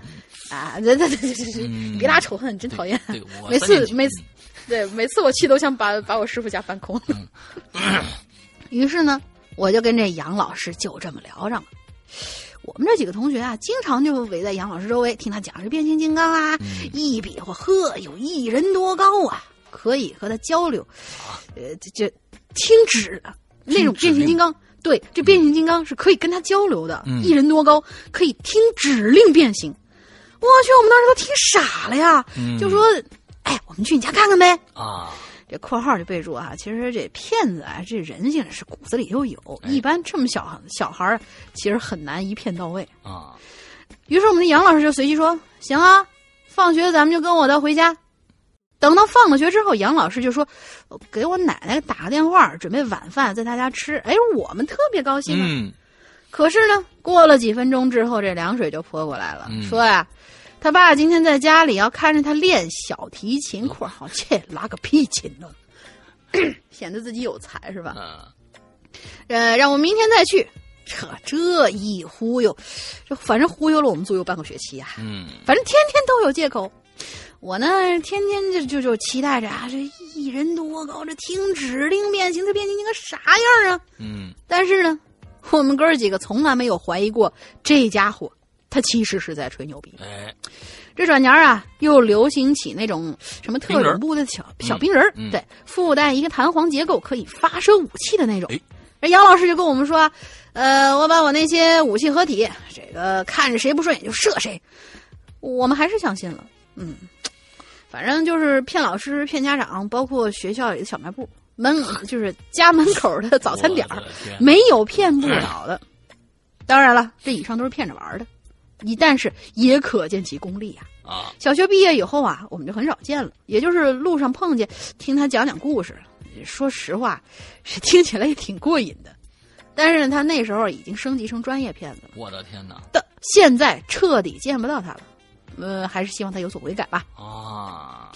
啊，别拉仇恨，真讨厌。每次每次，对每次我气都想把把我师傅家翻空。于是呢，我就跟这杨老师就这么聊上了。我们这几个同学啊，经常就围在杨老师周围听他讲这变形金刚啊，嗯一比划，呵，有一人多高啊，可以和他交流。呃，这这听指的那种变形金刚，对，这变形金刚是可以跟他交流的，嗯一人多高，可以听指令变形。我去，我们当时都听傻了呀，嗯就说：“哎，我们去你家看看呗。”啊，这括号就备注啊，其实这骗子啊，这人性是骨子里就有，哎一般这么小小孩儿，其实很难一骗到位。啊，于是我们的杨老师就随机说：“行啊，放学咱们就跟我的回家。”等到放了学之后，杨老师就说：“呃给我奶奶打个电话，准备晚饭在她家吃。”哎，我们特别高兴啊。嗯可是呢，过了几分钟之后，这凉水就泼过来了，嗯说呀，他爸今天在家里要看着他练小提琴（括号 切拉个屁琴呢），显得自己有才是吧？啊，呃，让我明天再去。这这一忽悠，这反正忽悠了我们足有半个学期啊。嗯反正天天都有借口。我呢，天天就就就期待着啊，这一人多高，这听指令变形，这变形金刚啥样啊？嗯但是呢，我们哥儿几个从来没有怀疑过这家伙，他其实是在吹牛逼。哎，这转年啊，又流行起那种什么特种部的小小兵人儿，嗯对，附带一个弹簧结构，可以发射武器的那种哎。这杨老师就跟我们说，呃，我把我那些武器合体，这个看着谁不顺眼就射谁。我们还是相信了，嗯，反正就是骗老师、骗家长，包括学校里的小卖部门，就是家门口的早餐点儿，没有骗不了的。当然了，这以上都是骗着玩的，一但是也可见其功力呀。啊，小学毕业以后啊，我们就很少见了，也就是路上碰见，听他讲讲故事。说实话，是听起来也挺过瘾的。但是他那时候已经升级成专业骗子了。我的天哪！的现在彻底见不到他了。呃，还是希望他有所悔改吧。啊，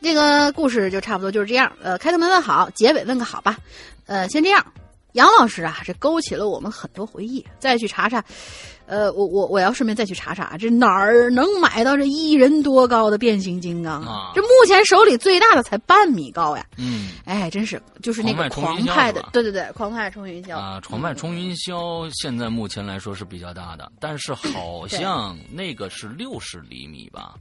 这个故事就差不多就是这样。呃，开头没问好，结尾问个好吧。呃，先这样。杨老师啊，这勾起了我们很多回忆。再去查查，呃，我我我要顺便再去查查，这哪儿能买到这一人多高的变形金刚啊？这目前手里最大的才半米高呀。嗯，哎，真是就是那个狂派的，对对对，狂派冲云霄啊，狂派冲云霄现在目前来说是比较大的，但是好像那个是六十厘米吧。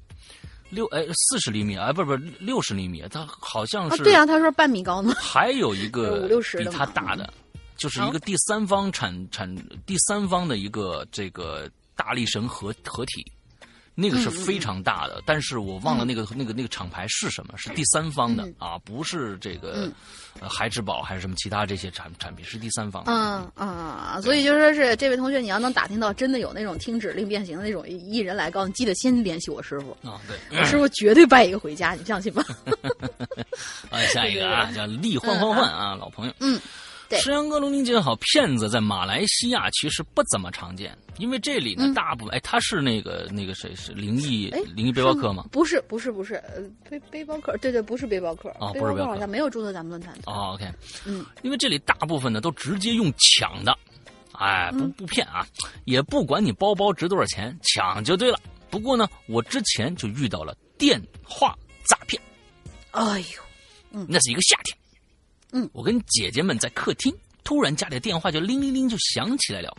六哎，四十厘米啊，不不，六十厘米，它好像是。对啊，他说半米高呢。还有一 个五六十比它大的。就是一个第三方产产第三方的一个这个大力神合合体，那个是非常大的，但是我忘了那个那个那个厂牌是什么，是第三方的啊，不是这个呃孩之宝还是什么其他这些产产品，是第三方。嗯嗯，所以就说是这位同学，你要能打听到真的有那种听指令变形的那种艺人来告，你记得先联系我师傅啊，对，我师傅绝对拜一个回家，你相信吧？啊，下一个啊，叫力换换换啊，老朋友，嗯。石阳哥，龙玲姐好。骗子在马来西亚其实不怎么常见，因为这里呢，大部分哎，他是那个那个谁是灵异灵异背包客吗？不是，不是，不是，呃，背背包客，对对，不是背包客背包客，好像没有注册咱们论坛。哦，OK，嗯，因为这里大部分呢都直接用抢的，哎，不不骗啊，也不管你包包值多少钱，抢就对了。不过呢，我之前就遇到了电话诈骗，哎呦，嗯，那是一个夏天。嗯，我跟姐姐们在客厅，突然家里的电话就铃铃铃就响起来了。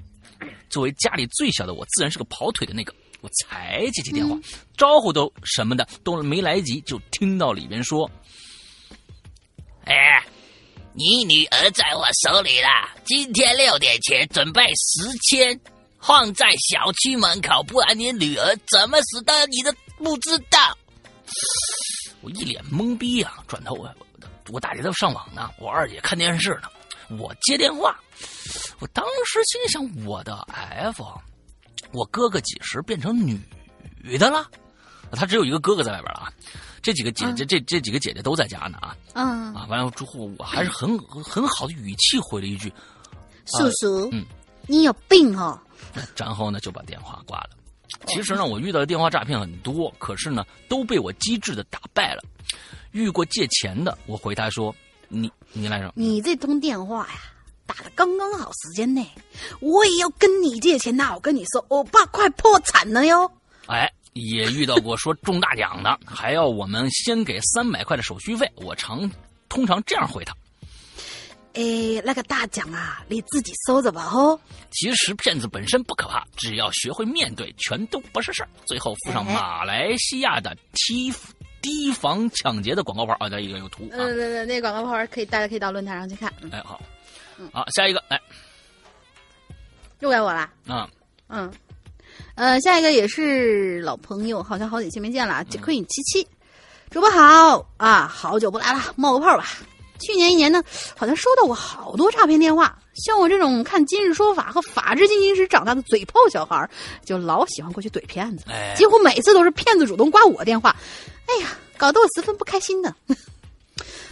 作为家里最小的我，自然是个跑腿的那个。我才接起电话，招呼都什么的都没来及，就听到里边说：“哎，你女儿在我手里了，今天六点前准备十千，放在小区门口，不然你女儿怎么死的，你都不知道。”我一脸懵逼啊，转头我。我大姐在上网呢，我二姐看电视呢，我接电话。我当时心里想，我的 F，我哥哥几时变成女的了？他只有一个哥哥在外边了啊，这几个姐姐这这几个姐姐都在家呢啊。嗯。啊，完了之后，我还是很很好的语气回了一句：“叔叔，嗯，你有病哦。”然后呢，就把电话挂了。其实呢，我遇到的电话诈骗很多，可是呢，都被我机智的打败了。遇过借钱的，我回答说：“你你来着？你这通电话呀，打的刚刚好时间内，我也要跟你借钱那我跟你说，我爸快破产了哟。”哎，也遇到过说中大奖的，还要我们先给三百块的手续费。我常通常这样回他：“哎，那个大奖啊，你自己收着吧。”哦，其实骗子本身不可怕，只要学会面对，全都不是事儿。最后附上马来西亚的 T。提防抢劫的广告牌啊，这一个有图啊。对对对，那广告牌可以，大家可以到论坛上去看。哎，好，嗯好，下一个，来，又该我了。嗯嗯，呃，下一个也是老朋友，好像好几期没见了。杰克影七七，主播好啊，好久不来了，冒个泡吧。去年一年呢，好像收到过好多诈骗电话。像我这种看《今日说法》和《法制进行时》长大的嘴炮小孩，就老喜欢过去怼骗子。几乎每次都是骗子主动挂我电话，哎呀，搞得我十分不开心的。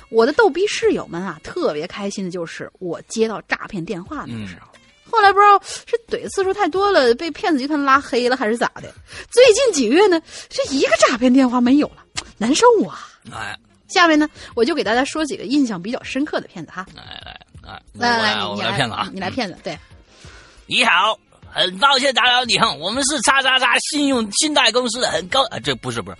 我的逗逼室友们啊，特别开心的就是我接到诈骗电话那个时候。后来不知道是怼次数太多了，被骗子集团拉黑了，还是咋的？最近几个月呢，这一个诈骗电话没有了，难受啊！哎。下面呢，我就给大家说几个印象比较深刻的骗子哈。来来来，来来，你来骗子啊！你来骗子，对。你好，很抱歉打扰你哈，我们是叉叉叉信用信贷公司的，很高啊，这不是不是，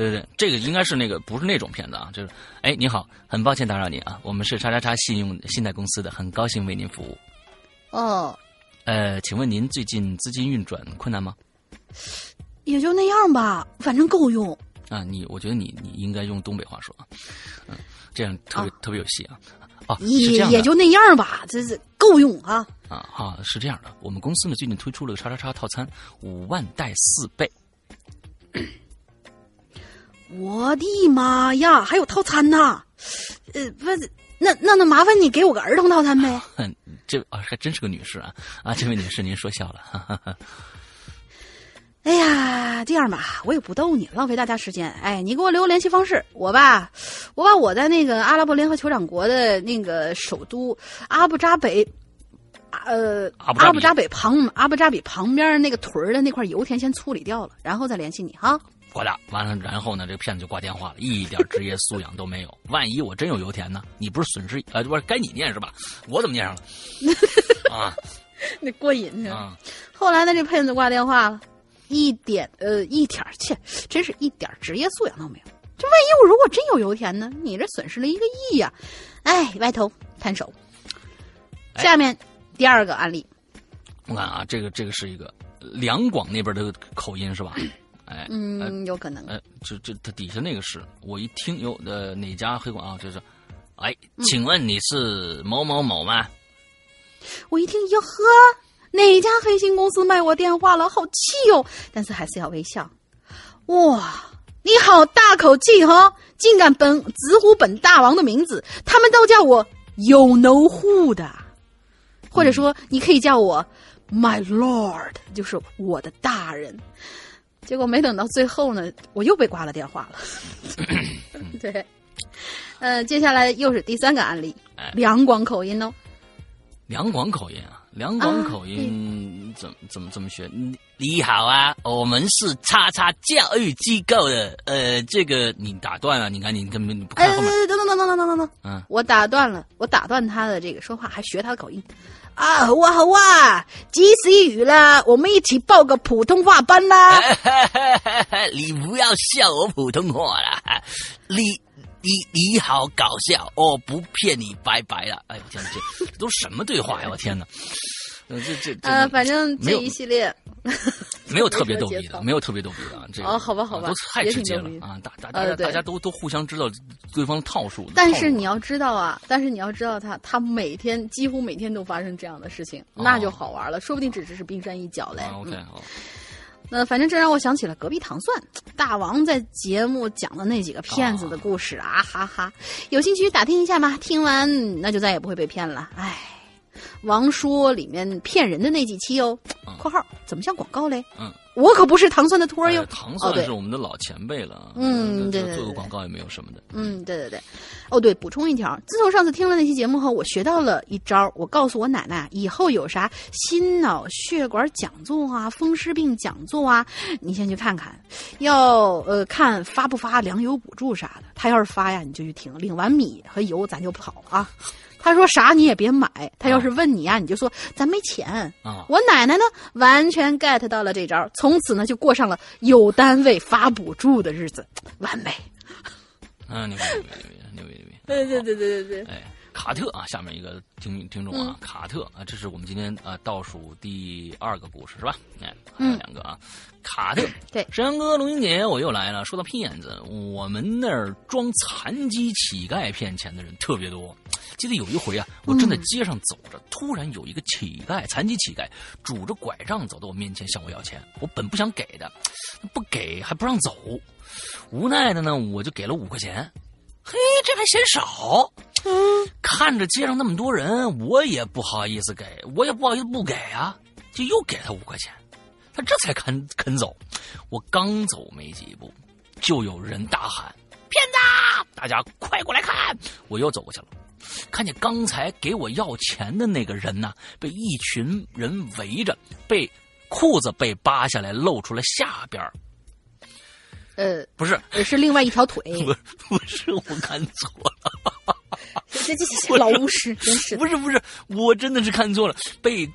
对对对，这个应该是那个不是那种骗子啊，就是哎你好，很抱歉打扰你啊，我们是叉叉叉信用信贷公司的，很高兴为您服务。哦，呃，请问您最近资金运转困难吗？也就那样吧，反正够用。啊，你我觉得你你应该用东北话说啊，嗯，这样特别特别有戏啊。哦，是也也就那样吧，这是够用啊。啊啊，是这样的，我们公司呢最近推出了个叉叉叉套餐，五万带四倍。我的妈呀，还有套餐呐！呃，不是，那那那麻烦你给我个儿童套餐呗。哼，这啊还真是个女士啊啊！这位女士您说笑了，哈哈哈。哎呀，这样吧，我也不逗你，浪费大家时间。哎，你给我留个联系方式，我吧，我把我在那个阿拉伯联合酋长国的那个首都阿布扎北，呃，阿布扎比阿布扎北旁阿布扎比旁边那个屯儿的那块油田先处理掉了，然后再联系你哈。挂掉，完了，然后呢，这个骗子就挂电话了，一点职业素养都没有。万一我真有油田呢？你不是损失？呃，不是该你念是吧？我怎么念上了？啊 那过瘾是吧？啊！后来呢，这骗子挂电话了，一点呃一点儿切，真是一点职业素养都没有。这万一我如果真有油田呢？你这损失了一个亿呀、哎，歪头摊手。哎下面第二个案例，我看啊，这个这个是一个两广那边的口音是吧？哎，嗯，有可能。哎，这这它底下那个是我一听有呃哪家黑广啊？这是，哎，嗯请问你是某某某吗？我一听，哟呵，哪家黑心公司卖我电话了？好气哦！但是还是要微笑。哇，你好大口气哈、竟敢本直呼本大王的名字，他们都叫我有 no who 的，或者说你可以叫我 my lord，就是我的大人。结果没等到最后呢，我又被挂了电话了。对，呃，接下来又是第三个案例哎，两广口音哦。两广口音啊，两广口音怎么怎么怎么学？你你好啊，我们是叉叉教育机构的，呃，这个你打断了，你看你根本你不哎，看后面，等等等等等等等等，嗯，我打断了，我打断他的这个说话，还学他的口音。啊，好啊好啊，及时雨了，我们一起报个普通话班啦。你不要笑我普通话啦，你你你好搞笑，我不骗你，拜拜了。哎呦天哪，这这都什么对话呀？我天哪！呃，这这这呃，反正这一系列，没有特别逗逼的，没有特别逗逼的啊。这个哦好吧好吧太也直接了啊！大大大家大家都都互相知道对方套数的。套路但是你要知道啊，但是你要知道他，他每天几乎每天都发生这样的事情，那就好玩了，说不定只是冰山一角嘞。啊，OK 嗯好，那反正这让我想起了隔壁糖蒜大王在节目讲的那几个骗子的故事啊，哈哈！有兴趣打听一下吗？听完那就再也不会被骗了。唉，王说里面骗人的那几期哦嗯，（括号怎么像广告嘞？嗯，我可不是糖蒜的托儿哟。哎。糖蒜是我们的老前辈了。啊，嗯对做个广告也没有什么的。嗯，对对对，哦对，补充一条，自从上次听了那期节目后，我学到了一招，我告诉我奶奶，以后有啥心脑血管讲座啊、风湿病讲座啊，你先去看看，要呃看发不发粮油补助啥的，他要是发呀，你就去听，领完米和油咱就跑啊。他说啥你也别买，他要是问你呀、你就说咱没钱。啊我奶奶呢，完全 get 到了这招，从此呢就过上了有单位发补助的日子，完美。嗯，牛逼牛逼牛逼牛逼牛逼！对对对对对对。哎，卡特啊，下面一个听听众嗯啊，卡特啊，这是我们今天啊倒数第二个故事是吧？哎，还有嗯两个啊，卡特，对沈阳哥、龙英姐，我又来了。说到骗子，我们那儿装残疾乞丐骗钱的人特别多。记得有一回啊，我正在街上走着，突然有一个乞丐，残疾乞丐，拄着拐杖走到我面前向我要钱。我本不想给的，不给还不让走，无奈的呢，我就给了五块钱。嘿，这还嫌少。看着街上那么多人，我也不好意思给，我也不好意思不给啊，就又给他五块钱，他这才肯肯走。我刚走没几步，就有人大喊：“骗子！大家快过来看！”我又走过去了，看见刚才给我要钱的那个人呢，被一群人围着，被裤子被扒下来，露出了下边儿呃，不是，呃是另外一条腿。不不是，我看错了。这这这 老巫师，真是。不是不是，我真的是看错了，被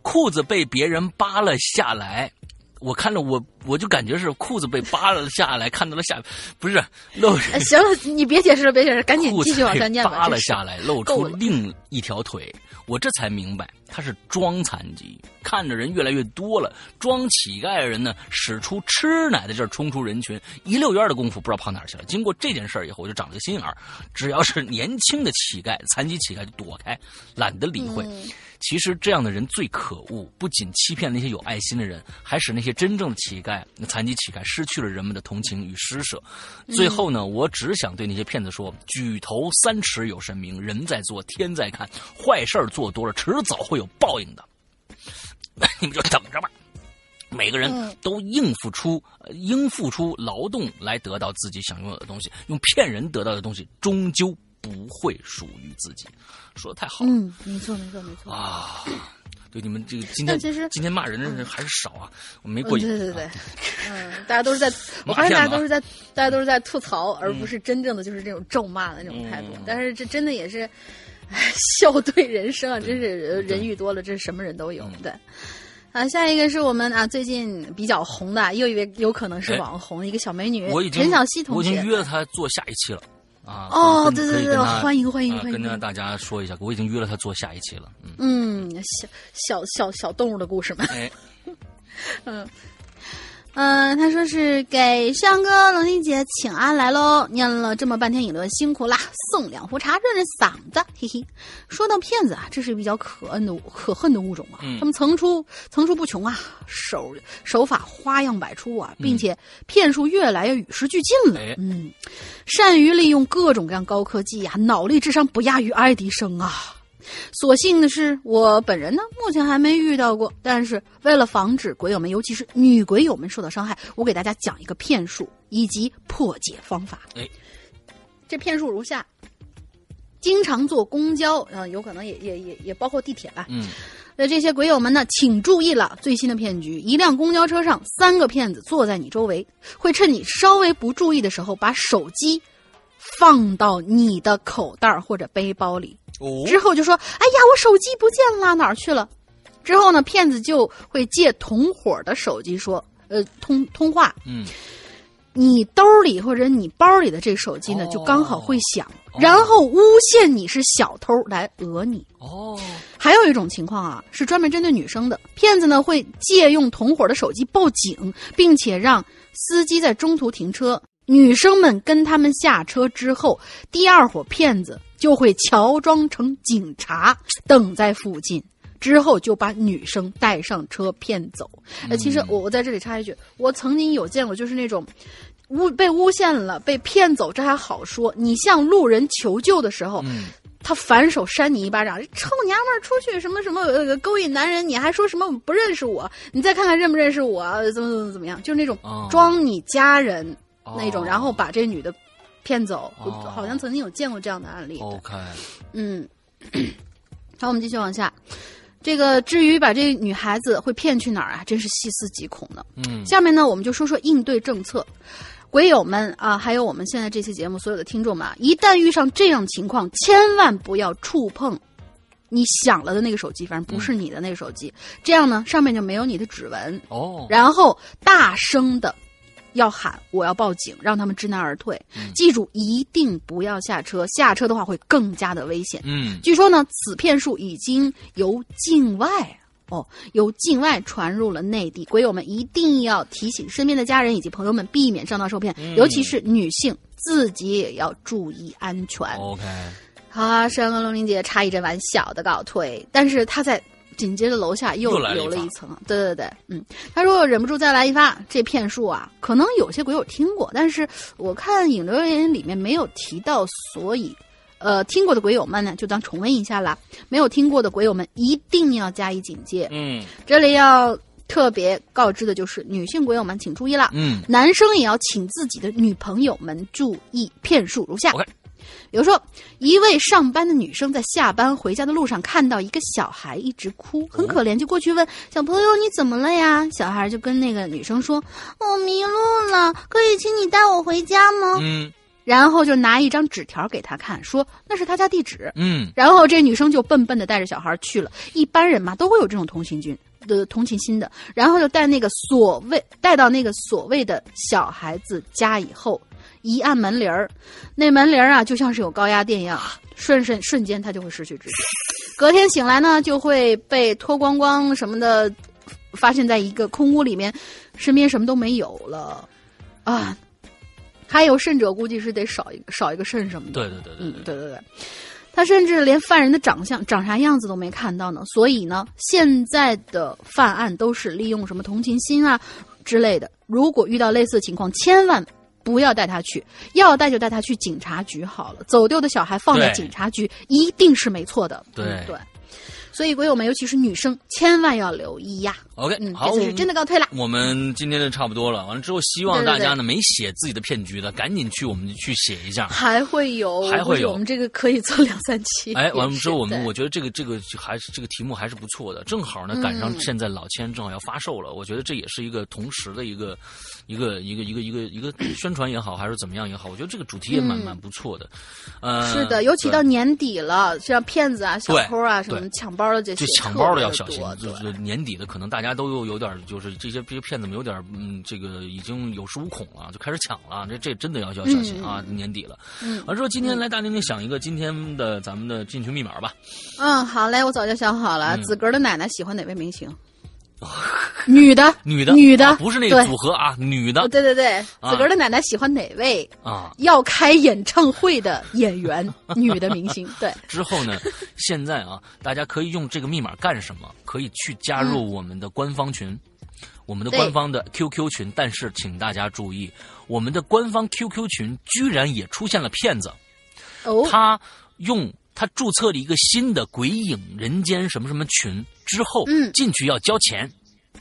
裤子被别人扒了下来。我看着，我我就感觉是裤子被扒了下来，看到了下，不是露哎行了，你别解释了，别解释，赶紧继续往下念吧。扒了下来，露出了另一条腿，我这才明白他是装残疾。看着人越来越多了，装乞丐的人呢，使出吃奶的劲儿冲出人群，一溜烟的功夫不知道跑哪儿去了。经过这件事儿以后，我就长了个心眼儿，只要是年轻的乞丐、残疾乞丐就躲开，懒得理会。嗯其实这样的人最可恶，不仅欺骗那些有爱心的人，还使那些真正的乞丐、残疾乞丐失去了人们的同情与施舍。最后呢，我只想对那些骗子说：举头三尺有神明，人在做，天在看。坏事儿做多了，迟早会有报应的。你们就等着吧。每个人嗯都应付出、呃应付出劳动来得到自己想拥有的东西，用骗人得到的东西，终究不会属于自己。说的太好了。嗯，没错没错没错。啊，对你们这个今天但其实今天骂人的人还是少啊，我没嗯过瘾。对对对啊，嗯，大家都是在，我发现大家都是在，大家都是在吐槽，而不是真正的就是这种咒骂的那种态度。嗯但是这真的也是，唉，笑对人生啊，真是呃人遇多了，这是什么人都有。嗯对，啊，下一个是我们啊最近比较红的，又一位有可能是网红，一个小美女，哎我已经陈小希同学。我已经约了她做下一期了。啊，哦，对对对，欢迎欢迎啊欢迎！跟着大家说一下，我已经约了他做下一期了。嗯，嗯，小小小小动物的故事嘛。哎，嗯，他说是给上哥、龙玲姐请安来喽，念了这么半天引论，辛苦啦，送两壶茶润润嗓子，嘿嘿。说到骗子啊，这是比较可恨的可恨的物种啊，嗯。他们层出层出不穷啊，手手法花样百出啊，嗯。并且骗术越来越与时俱进了，哎。嗯，善于利用各种各样高科技啊，脑力智商不亚于爱迪生啊。所幸的是，我本人呢，目前还没遇到过。但是为了防止鬼友们，尤其是女鬼友们受到伤害，我给大家讲一个骗术以及破解方法。哎，这骗术如下：经常坐公交，啊、有可能也也也也包括地铁吧。嗯，那这些鬼友们呢，请注意了，最新的骗局：一辆公交车上，三个骗子坐在你周围，会趁你稍微不注意的时候，把手机放到你的口袋或者背包里。哦，之后就说：“哎呀，我手机不见了，哪儿去了？”之后呢，骗子就会借同伙的手机说：“呃，通通话，嗯，你兜里或者你包里的这手机呢，哦就刚好会响，哦然后诬陷你是小偷来讹你。哦，还有一种情况啊，是专门针对女生的，骗子呢会借用同伙的手机报警，并且让司机在中途停车。女生们跟他们下车之后，第二伙骗子就会乔装成警察等在附近，之后就把女生带上车骗走。呃，其实我我在这里插一句，我曾经有见过，就是那种。诬被诬陷了，被骗走，这还好说。你向路人求救的时候，嗯，他反手扇你一巴掌，臭娘们儿出去什么什么呃勾引男人，你还说什么不认识我？你再看看认不认识我？怎么怎么怎么样？就是那种哦装你家人那种，哦然后把这女的骗走。好像曾经有见过这样的案例。OK，嗯，好，我们继续往下。这个至于把这女孩子会骗去哪儿啊，真是细思极恐呢。嗯，下面呢，我们就说说应对政策。鬼友们啊，还有我们现在这期节目所有的听众们啊，一旦遇上这样情况，千万不要触碰你响了的那个手机，反正不是你的那个手机，这样呢，上面就没有你的指纹。哦，然后大声的要喊我要报警，让他们知难而退。嗯记住，一定不要下车，下车的话会更加的危险。嗯，据说呢，此骗术已经由境外哦，由境外传入了内地。鬼友们一定要提醒身边的家人以及朋友们，避免上当受骗，嗯尤其是女性，自己也要注意安全。OK，好啊，山河龙玲姐插一阵玩小的告退，但是她在紧接着楼下又留了一层，对对对，嗯，他说忍不住再来一发，这骗术啊，可能有些鬼友听过，但是我看引留言里面没有提到，所以。呃，听过的鬼友们呢，就当重温一下啦。没有听过的鬼友们，一定要加以警戒。嗯这里要特别告知的就是，女性鬼友们请注意了。嗯，男生也要请自己的女朋友们注意骗术如下。比如说，一位上班的女生在下班回家的路上看到一个小孩一直哭，很可怜，就过去问小朋友你怎么了呀？小孩就跟那个女生说：“我迷路了，可以请你带我回家吗？”嗯然后就拿一张纸条给他看，说那是他家地址。嗯，然后这女生就笨笨的带着小孩去了。一般人嘛都会有这种同情心，的同情心的，然后就带那个所谓带到那个所谓的小孩子家以后，一按门铃儿，那门铃儿啊就像是有高压电一样，瞬瞬瞬间他就会失去知觉。隔天醒来呢，就会被脱光光什么的，发现在一个空屋里面，身边什么都没有了，啊，还有甚者估计是得少一个少一个肾什么的。对对对对嗯，对对对对，他甚至连犯人的长相长啥样子都没看到呢。所以呢，现在的犯案都是利用什么同情心啊之类的。如果遇到类似的情况，千万不要带他去，要带就带他去警察局好了。走丢的小孩放在警察局一定是没错的。对嗯对。所以，鬼友们，尤其是女生，千万要留意呀。OK，嗯，好，这次是真的告退了。我们今天的差不多了，完了之后，希望大家呢没写自己的骗局的，赶紧去我们去写一下。还会有，还会有我们这个可以做两三期。哎，完了之后，我们我觉得这个这个还是这个题目还是不错的，正好呢赶上嗯现在老千正好要发售了，我觉得这也是一个同时的一个一个一个一个一个一个 宣传也好，还是怎么样也好，我觉得这个主题也蛮嗯蛮不错的。呃，是的，尤其到年底了，像骗子啊、小偷啊什么对抢包的这些就，抢包的要小心，就是年底的可能大家都有有点就是这些这些骗子们有点嗯，这个已经有恃无恐了，就开始抢了，这这真的要要小心啊！年底了，嗯完之后今天来大宁宁想一个今天的咱们的进群密码吧。嗯，好嘞，我早就想好了。嗯子格的奶奶喜欢哪位明星？女的，女的，女的。啊不是那个组合啊，女的。哦，对对对，啊。子格的奶奶喜欢哪位？啊。要开演唱会的演员？女的明星，对，之后呢，现在啊，大家可以用这个密码干什么？可以去加入我们的官方群，我们的官方的 QQ 群。但是请大家注意，我们的官方 QQ 群居然也出现了骗子，哦，他用他注册了一个新的“鬼影人间”什么什么群之后，嗯进去要交钱。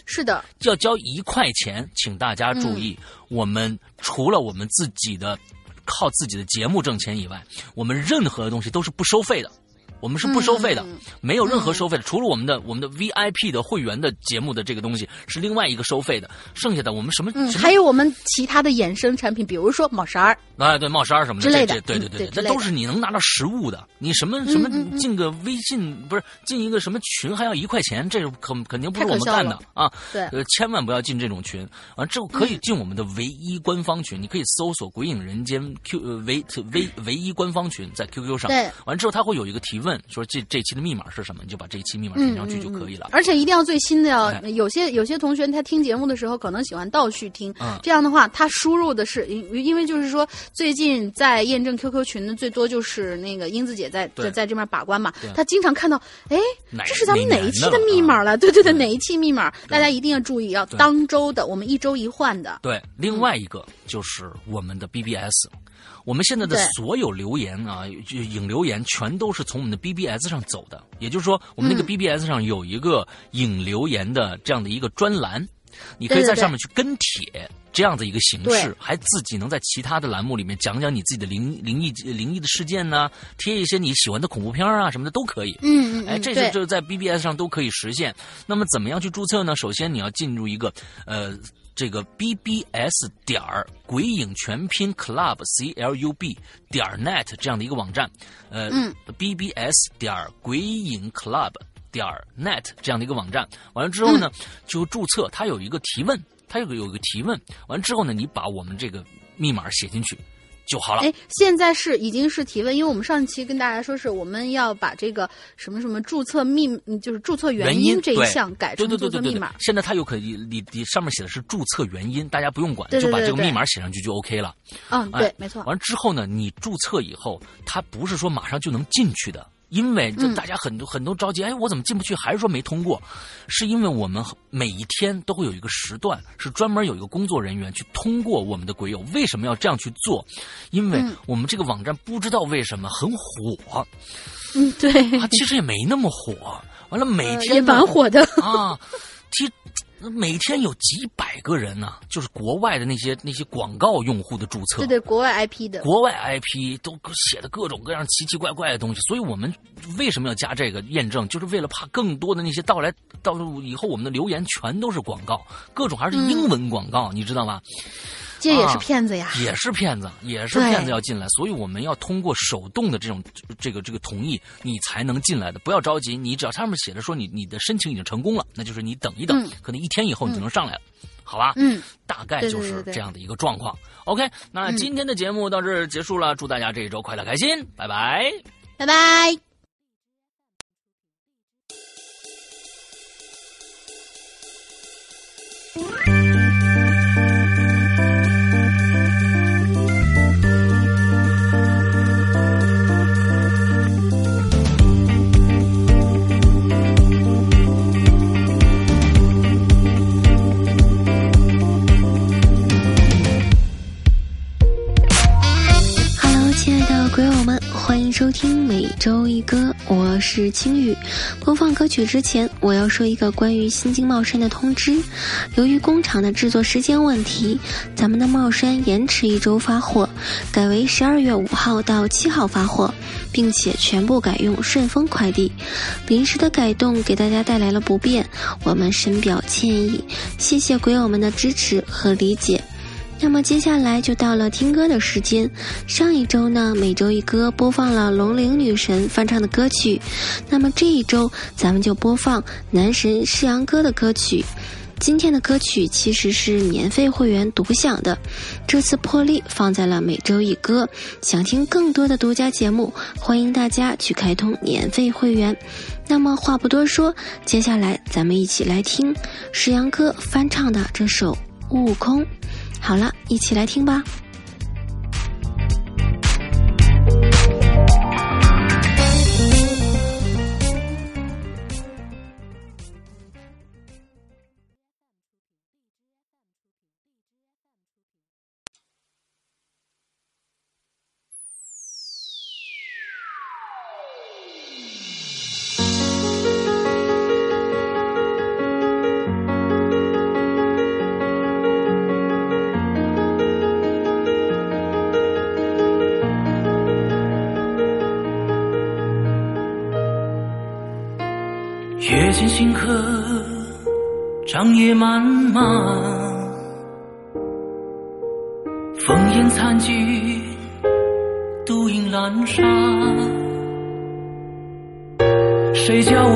是的，要交一块钱，请大家注意，嗯我们除了我们自己的靠自己的节目挣钱以外，我们任何的东西都是不收费的。我们是不收费的，嗯没有任何收费的，除了我们的我们的 VIP 的会员的节目的这个东西是另外一个收费的，剩下的我们什么、嗯，还有我们其他的衍生产品，比如说帽衫儿，哎，对，帽衫儿什么的之类的对嗯对对，这都是你能拿到实物的。你什么什么进个微信不是进一个什么群还要一块钱，这个肯肯定不是我们干的啊。对呃，千万不要进这种群。完之后可以进我们的唯一官方群，你可以搜索“鬼影人间 ”Q 呃唯唯唯一官方群，在 QQ 上。对。完之后他会有一个提问，说这这期的密码是什么，你就把这一期密码填上去就可以了。而且一定要最新的哎哦。有些有些同学他听节目的时候可能喜欢倒序听，嗯这样的话他输入的是因因为就是说最近在验证 QQ 群的最多就是那个英子姐在在在这边把关嘛对，她经常看到哎这是咱们哪哪一期的的密码了？对对对，对哪一期密码？大家一定要注意，要当周的，我们一周一换的。对，另外一个就是我们的 BBS，我们现在的所有留言啊，就影留言全都是从我们的 BBS 上走的，也就是说，我们那个嗯 BBS 上有一个影留言的这样的一个专栏，你可以在上面去跟帖。这样的一个形式，还自己能在其他的栏目里面讲讲你自己的灵灵异灵异的事件呢、贴一些你喜欢的恐怖片啊什么的都可以。哎，嗯嗯嗯，对这些就是在 BBS 上都可以实现。那么怎么样去注册呢？首先你要进入一个呃这个 BBS 点儿鬼影全拼 Club C L U B 点儿 net 这样的一个网站，呃、嗯 BBS 点儿鬼影 Club 点儿 net 这样的一个网站。完了之后呢，就注册，它有一个提问，它有个有一个提问。完了之后呢，你把我们这个密码写进去就好了。哎，现在是已经是提问，因为我们上期跟大家说是我们要把这个什么什么注册密，嗯就是注册原因这一项改对成对对对对对注册密码。现在它有可以，你你上面写的是注册原因，大家不用管，对对就把这个密码写上去就 OK 了。嗯，哎对，没错。完之后呢，你注册以后，它不是说马上就能进去的，因为这嗯大家很多、很多着急，哎，我怎么进不去？还是说没通过？是因为我们每一天都会有一个时段，是专门有一个工作人员去通过我们的鬼友。为什么要这样去做？因为嗯我们这个网站不知道为什么很火，嗯，对，它其实也没那么火。完了，每呃天也蛮火的。啊，其实每天有几百个人呢、就是国外的那些那些广告用户的注册对，对，国外 IP 的。国外 IP 都写的各种各样奇奇怪怪的东西，所以我们为什么要加这个验证，就是为了怕更多的那些到来到以后我们的留言全都是广告，各种还是英文广告，你知道吗？这也是啊骗子呀。也是骗子，也是骗子要进来，所以我们要通过手动的这种这个这个同意，你才能进来的。不要着急，你只要上面写着说你你的申请已经成功了，那就是你等一等，嗯可能一天以后你就能上来了，好吧？嗯，大概就是这样的一个状况。OK，那嗯今天的节目到这儿结束了，祝大家这一周快乐开心，拜拜。拜拜。欢迎收听每周一歌，我是青雨。播放歌曲之前，我要说一个关于新京帽衫的通知。由于工厂的制作时间问题，咱们的帽衫延迟一周发货，改为十二月五号到七号发货，并且全部改用顺丰快递。临时的改动给大家带来了不便，我们深表歉意。谢谢鬼友们的支持和理解。那么接下来就到了听歌的时间。上一周呢，每周一歌播放了龙陵女神翻唱的歌曲，那么这一周咱们就播放男神施阳哥的歌曲。今天的歌曲其实是免费会员独享的，这次破例放在了每周一歌。想听更多的独家节目，欢迎大家去开通免费会员。那么话不多说，接下来咱们一起来听石阳哥翻唱的这首《悟空》。好了，一起来听吧。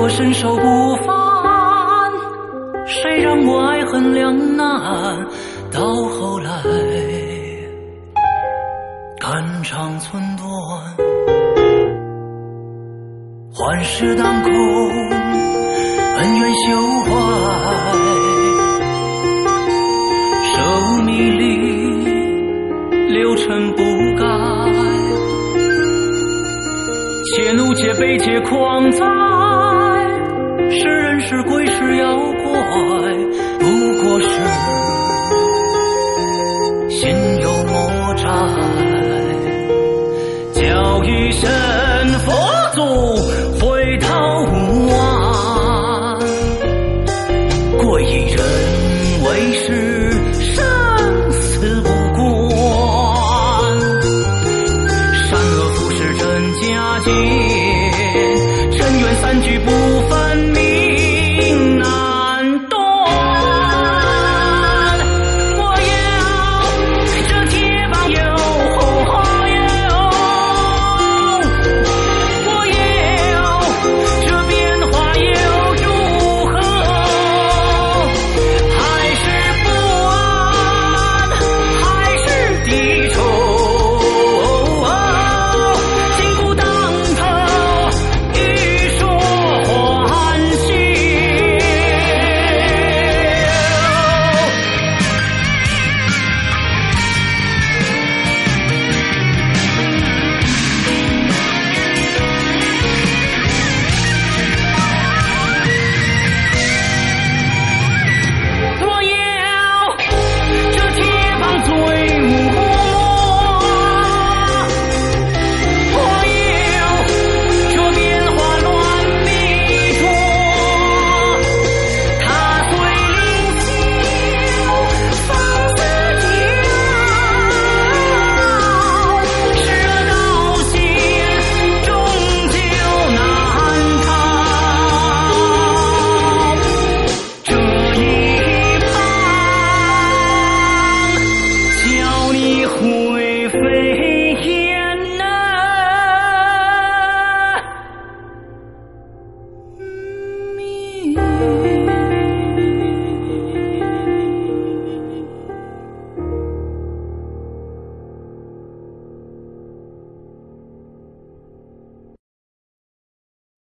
我身手不凡？谁让我爱恨两难？到后来，肝肠寸断。幻世当空，恩怨休怀，舍吾迷离，六尘不改。且怒且悲且狂哉，是人是鬼是妖怪，不过是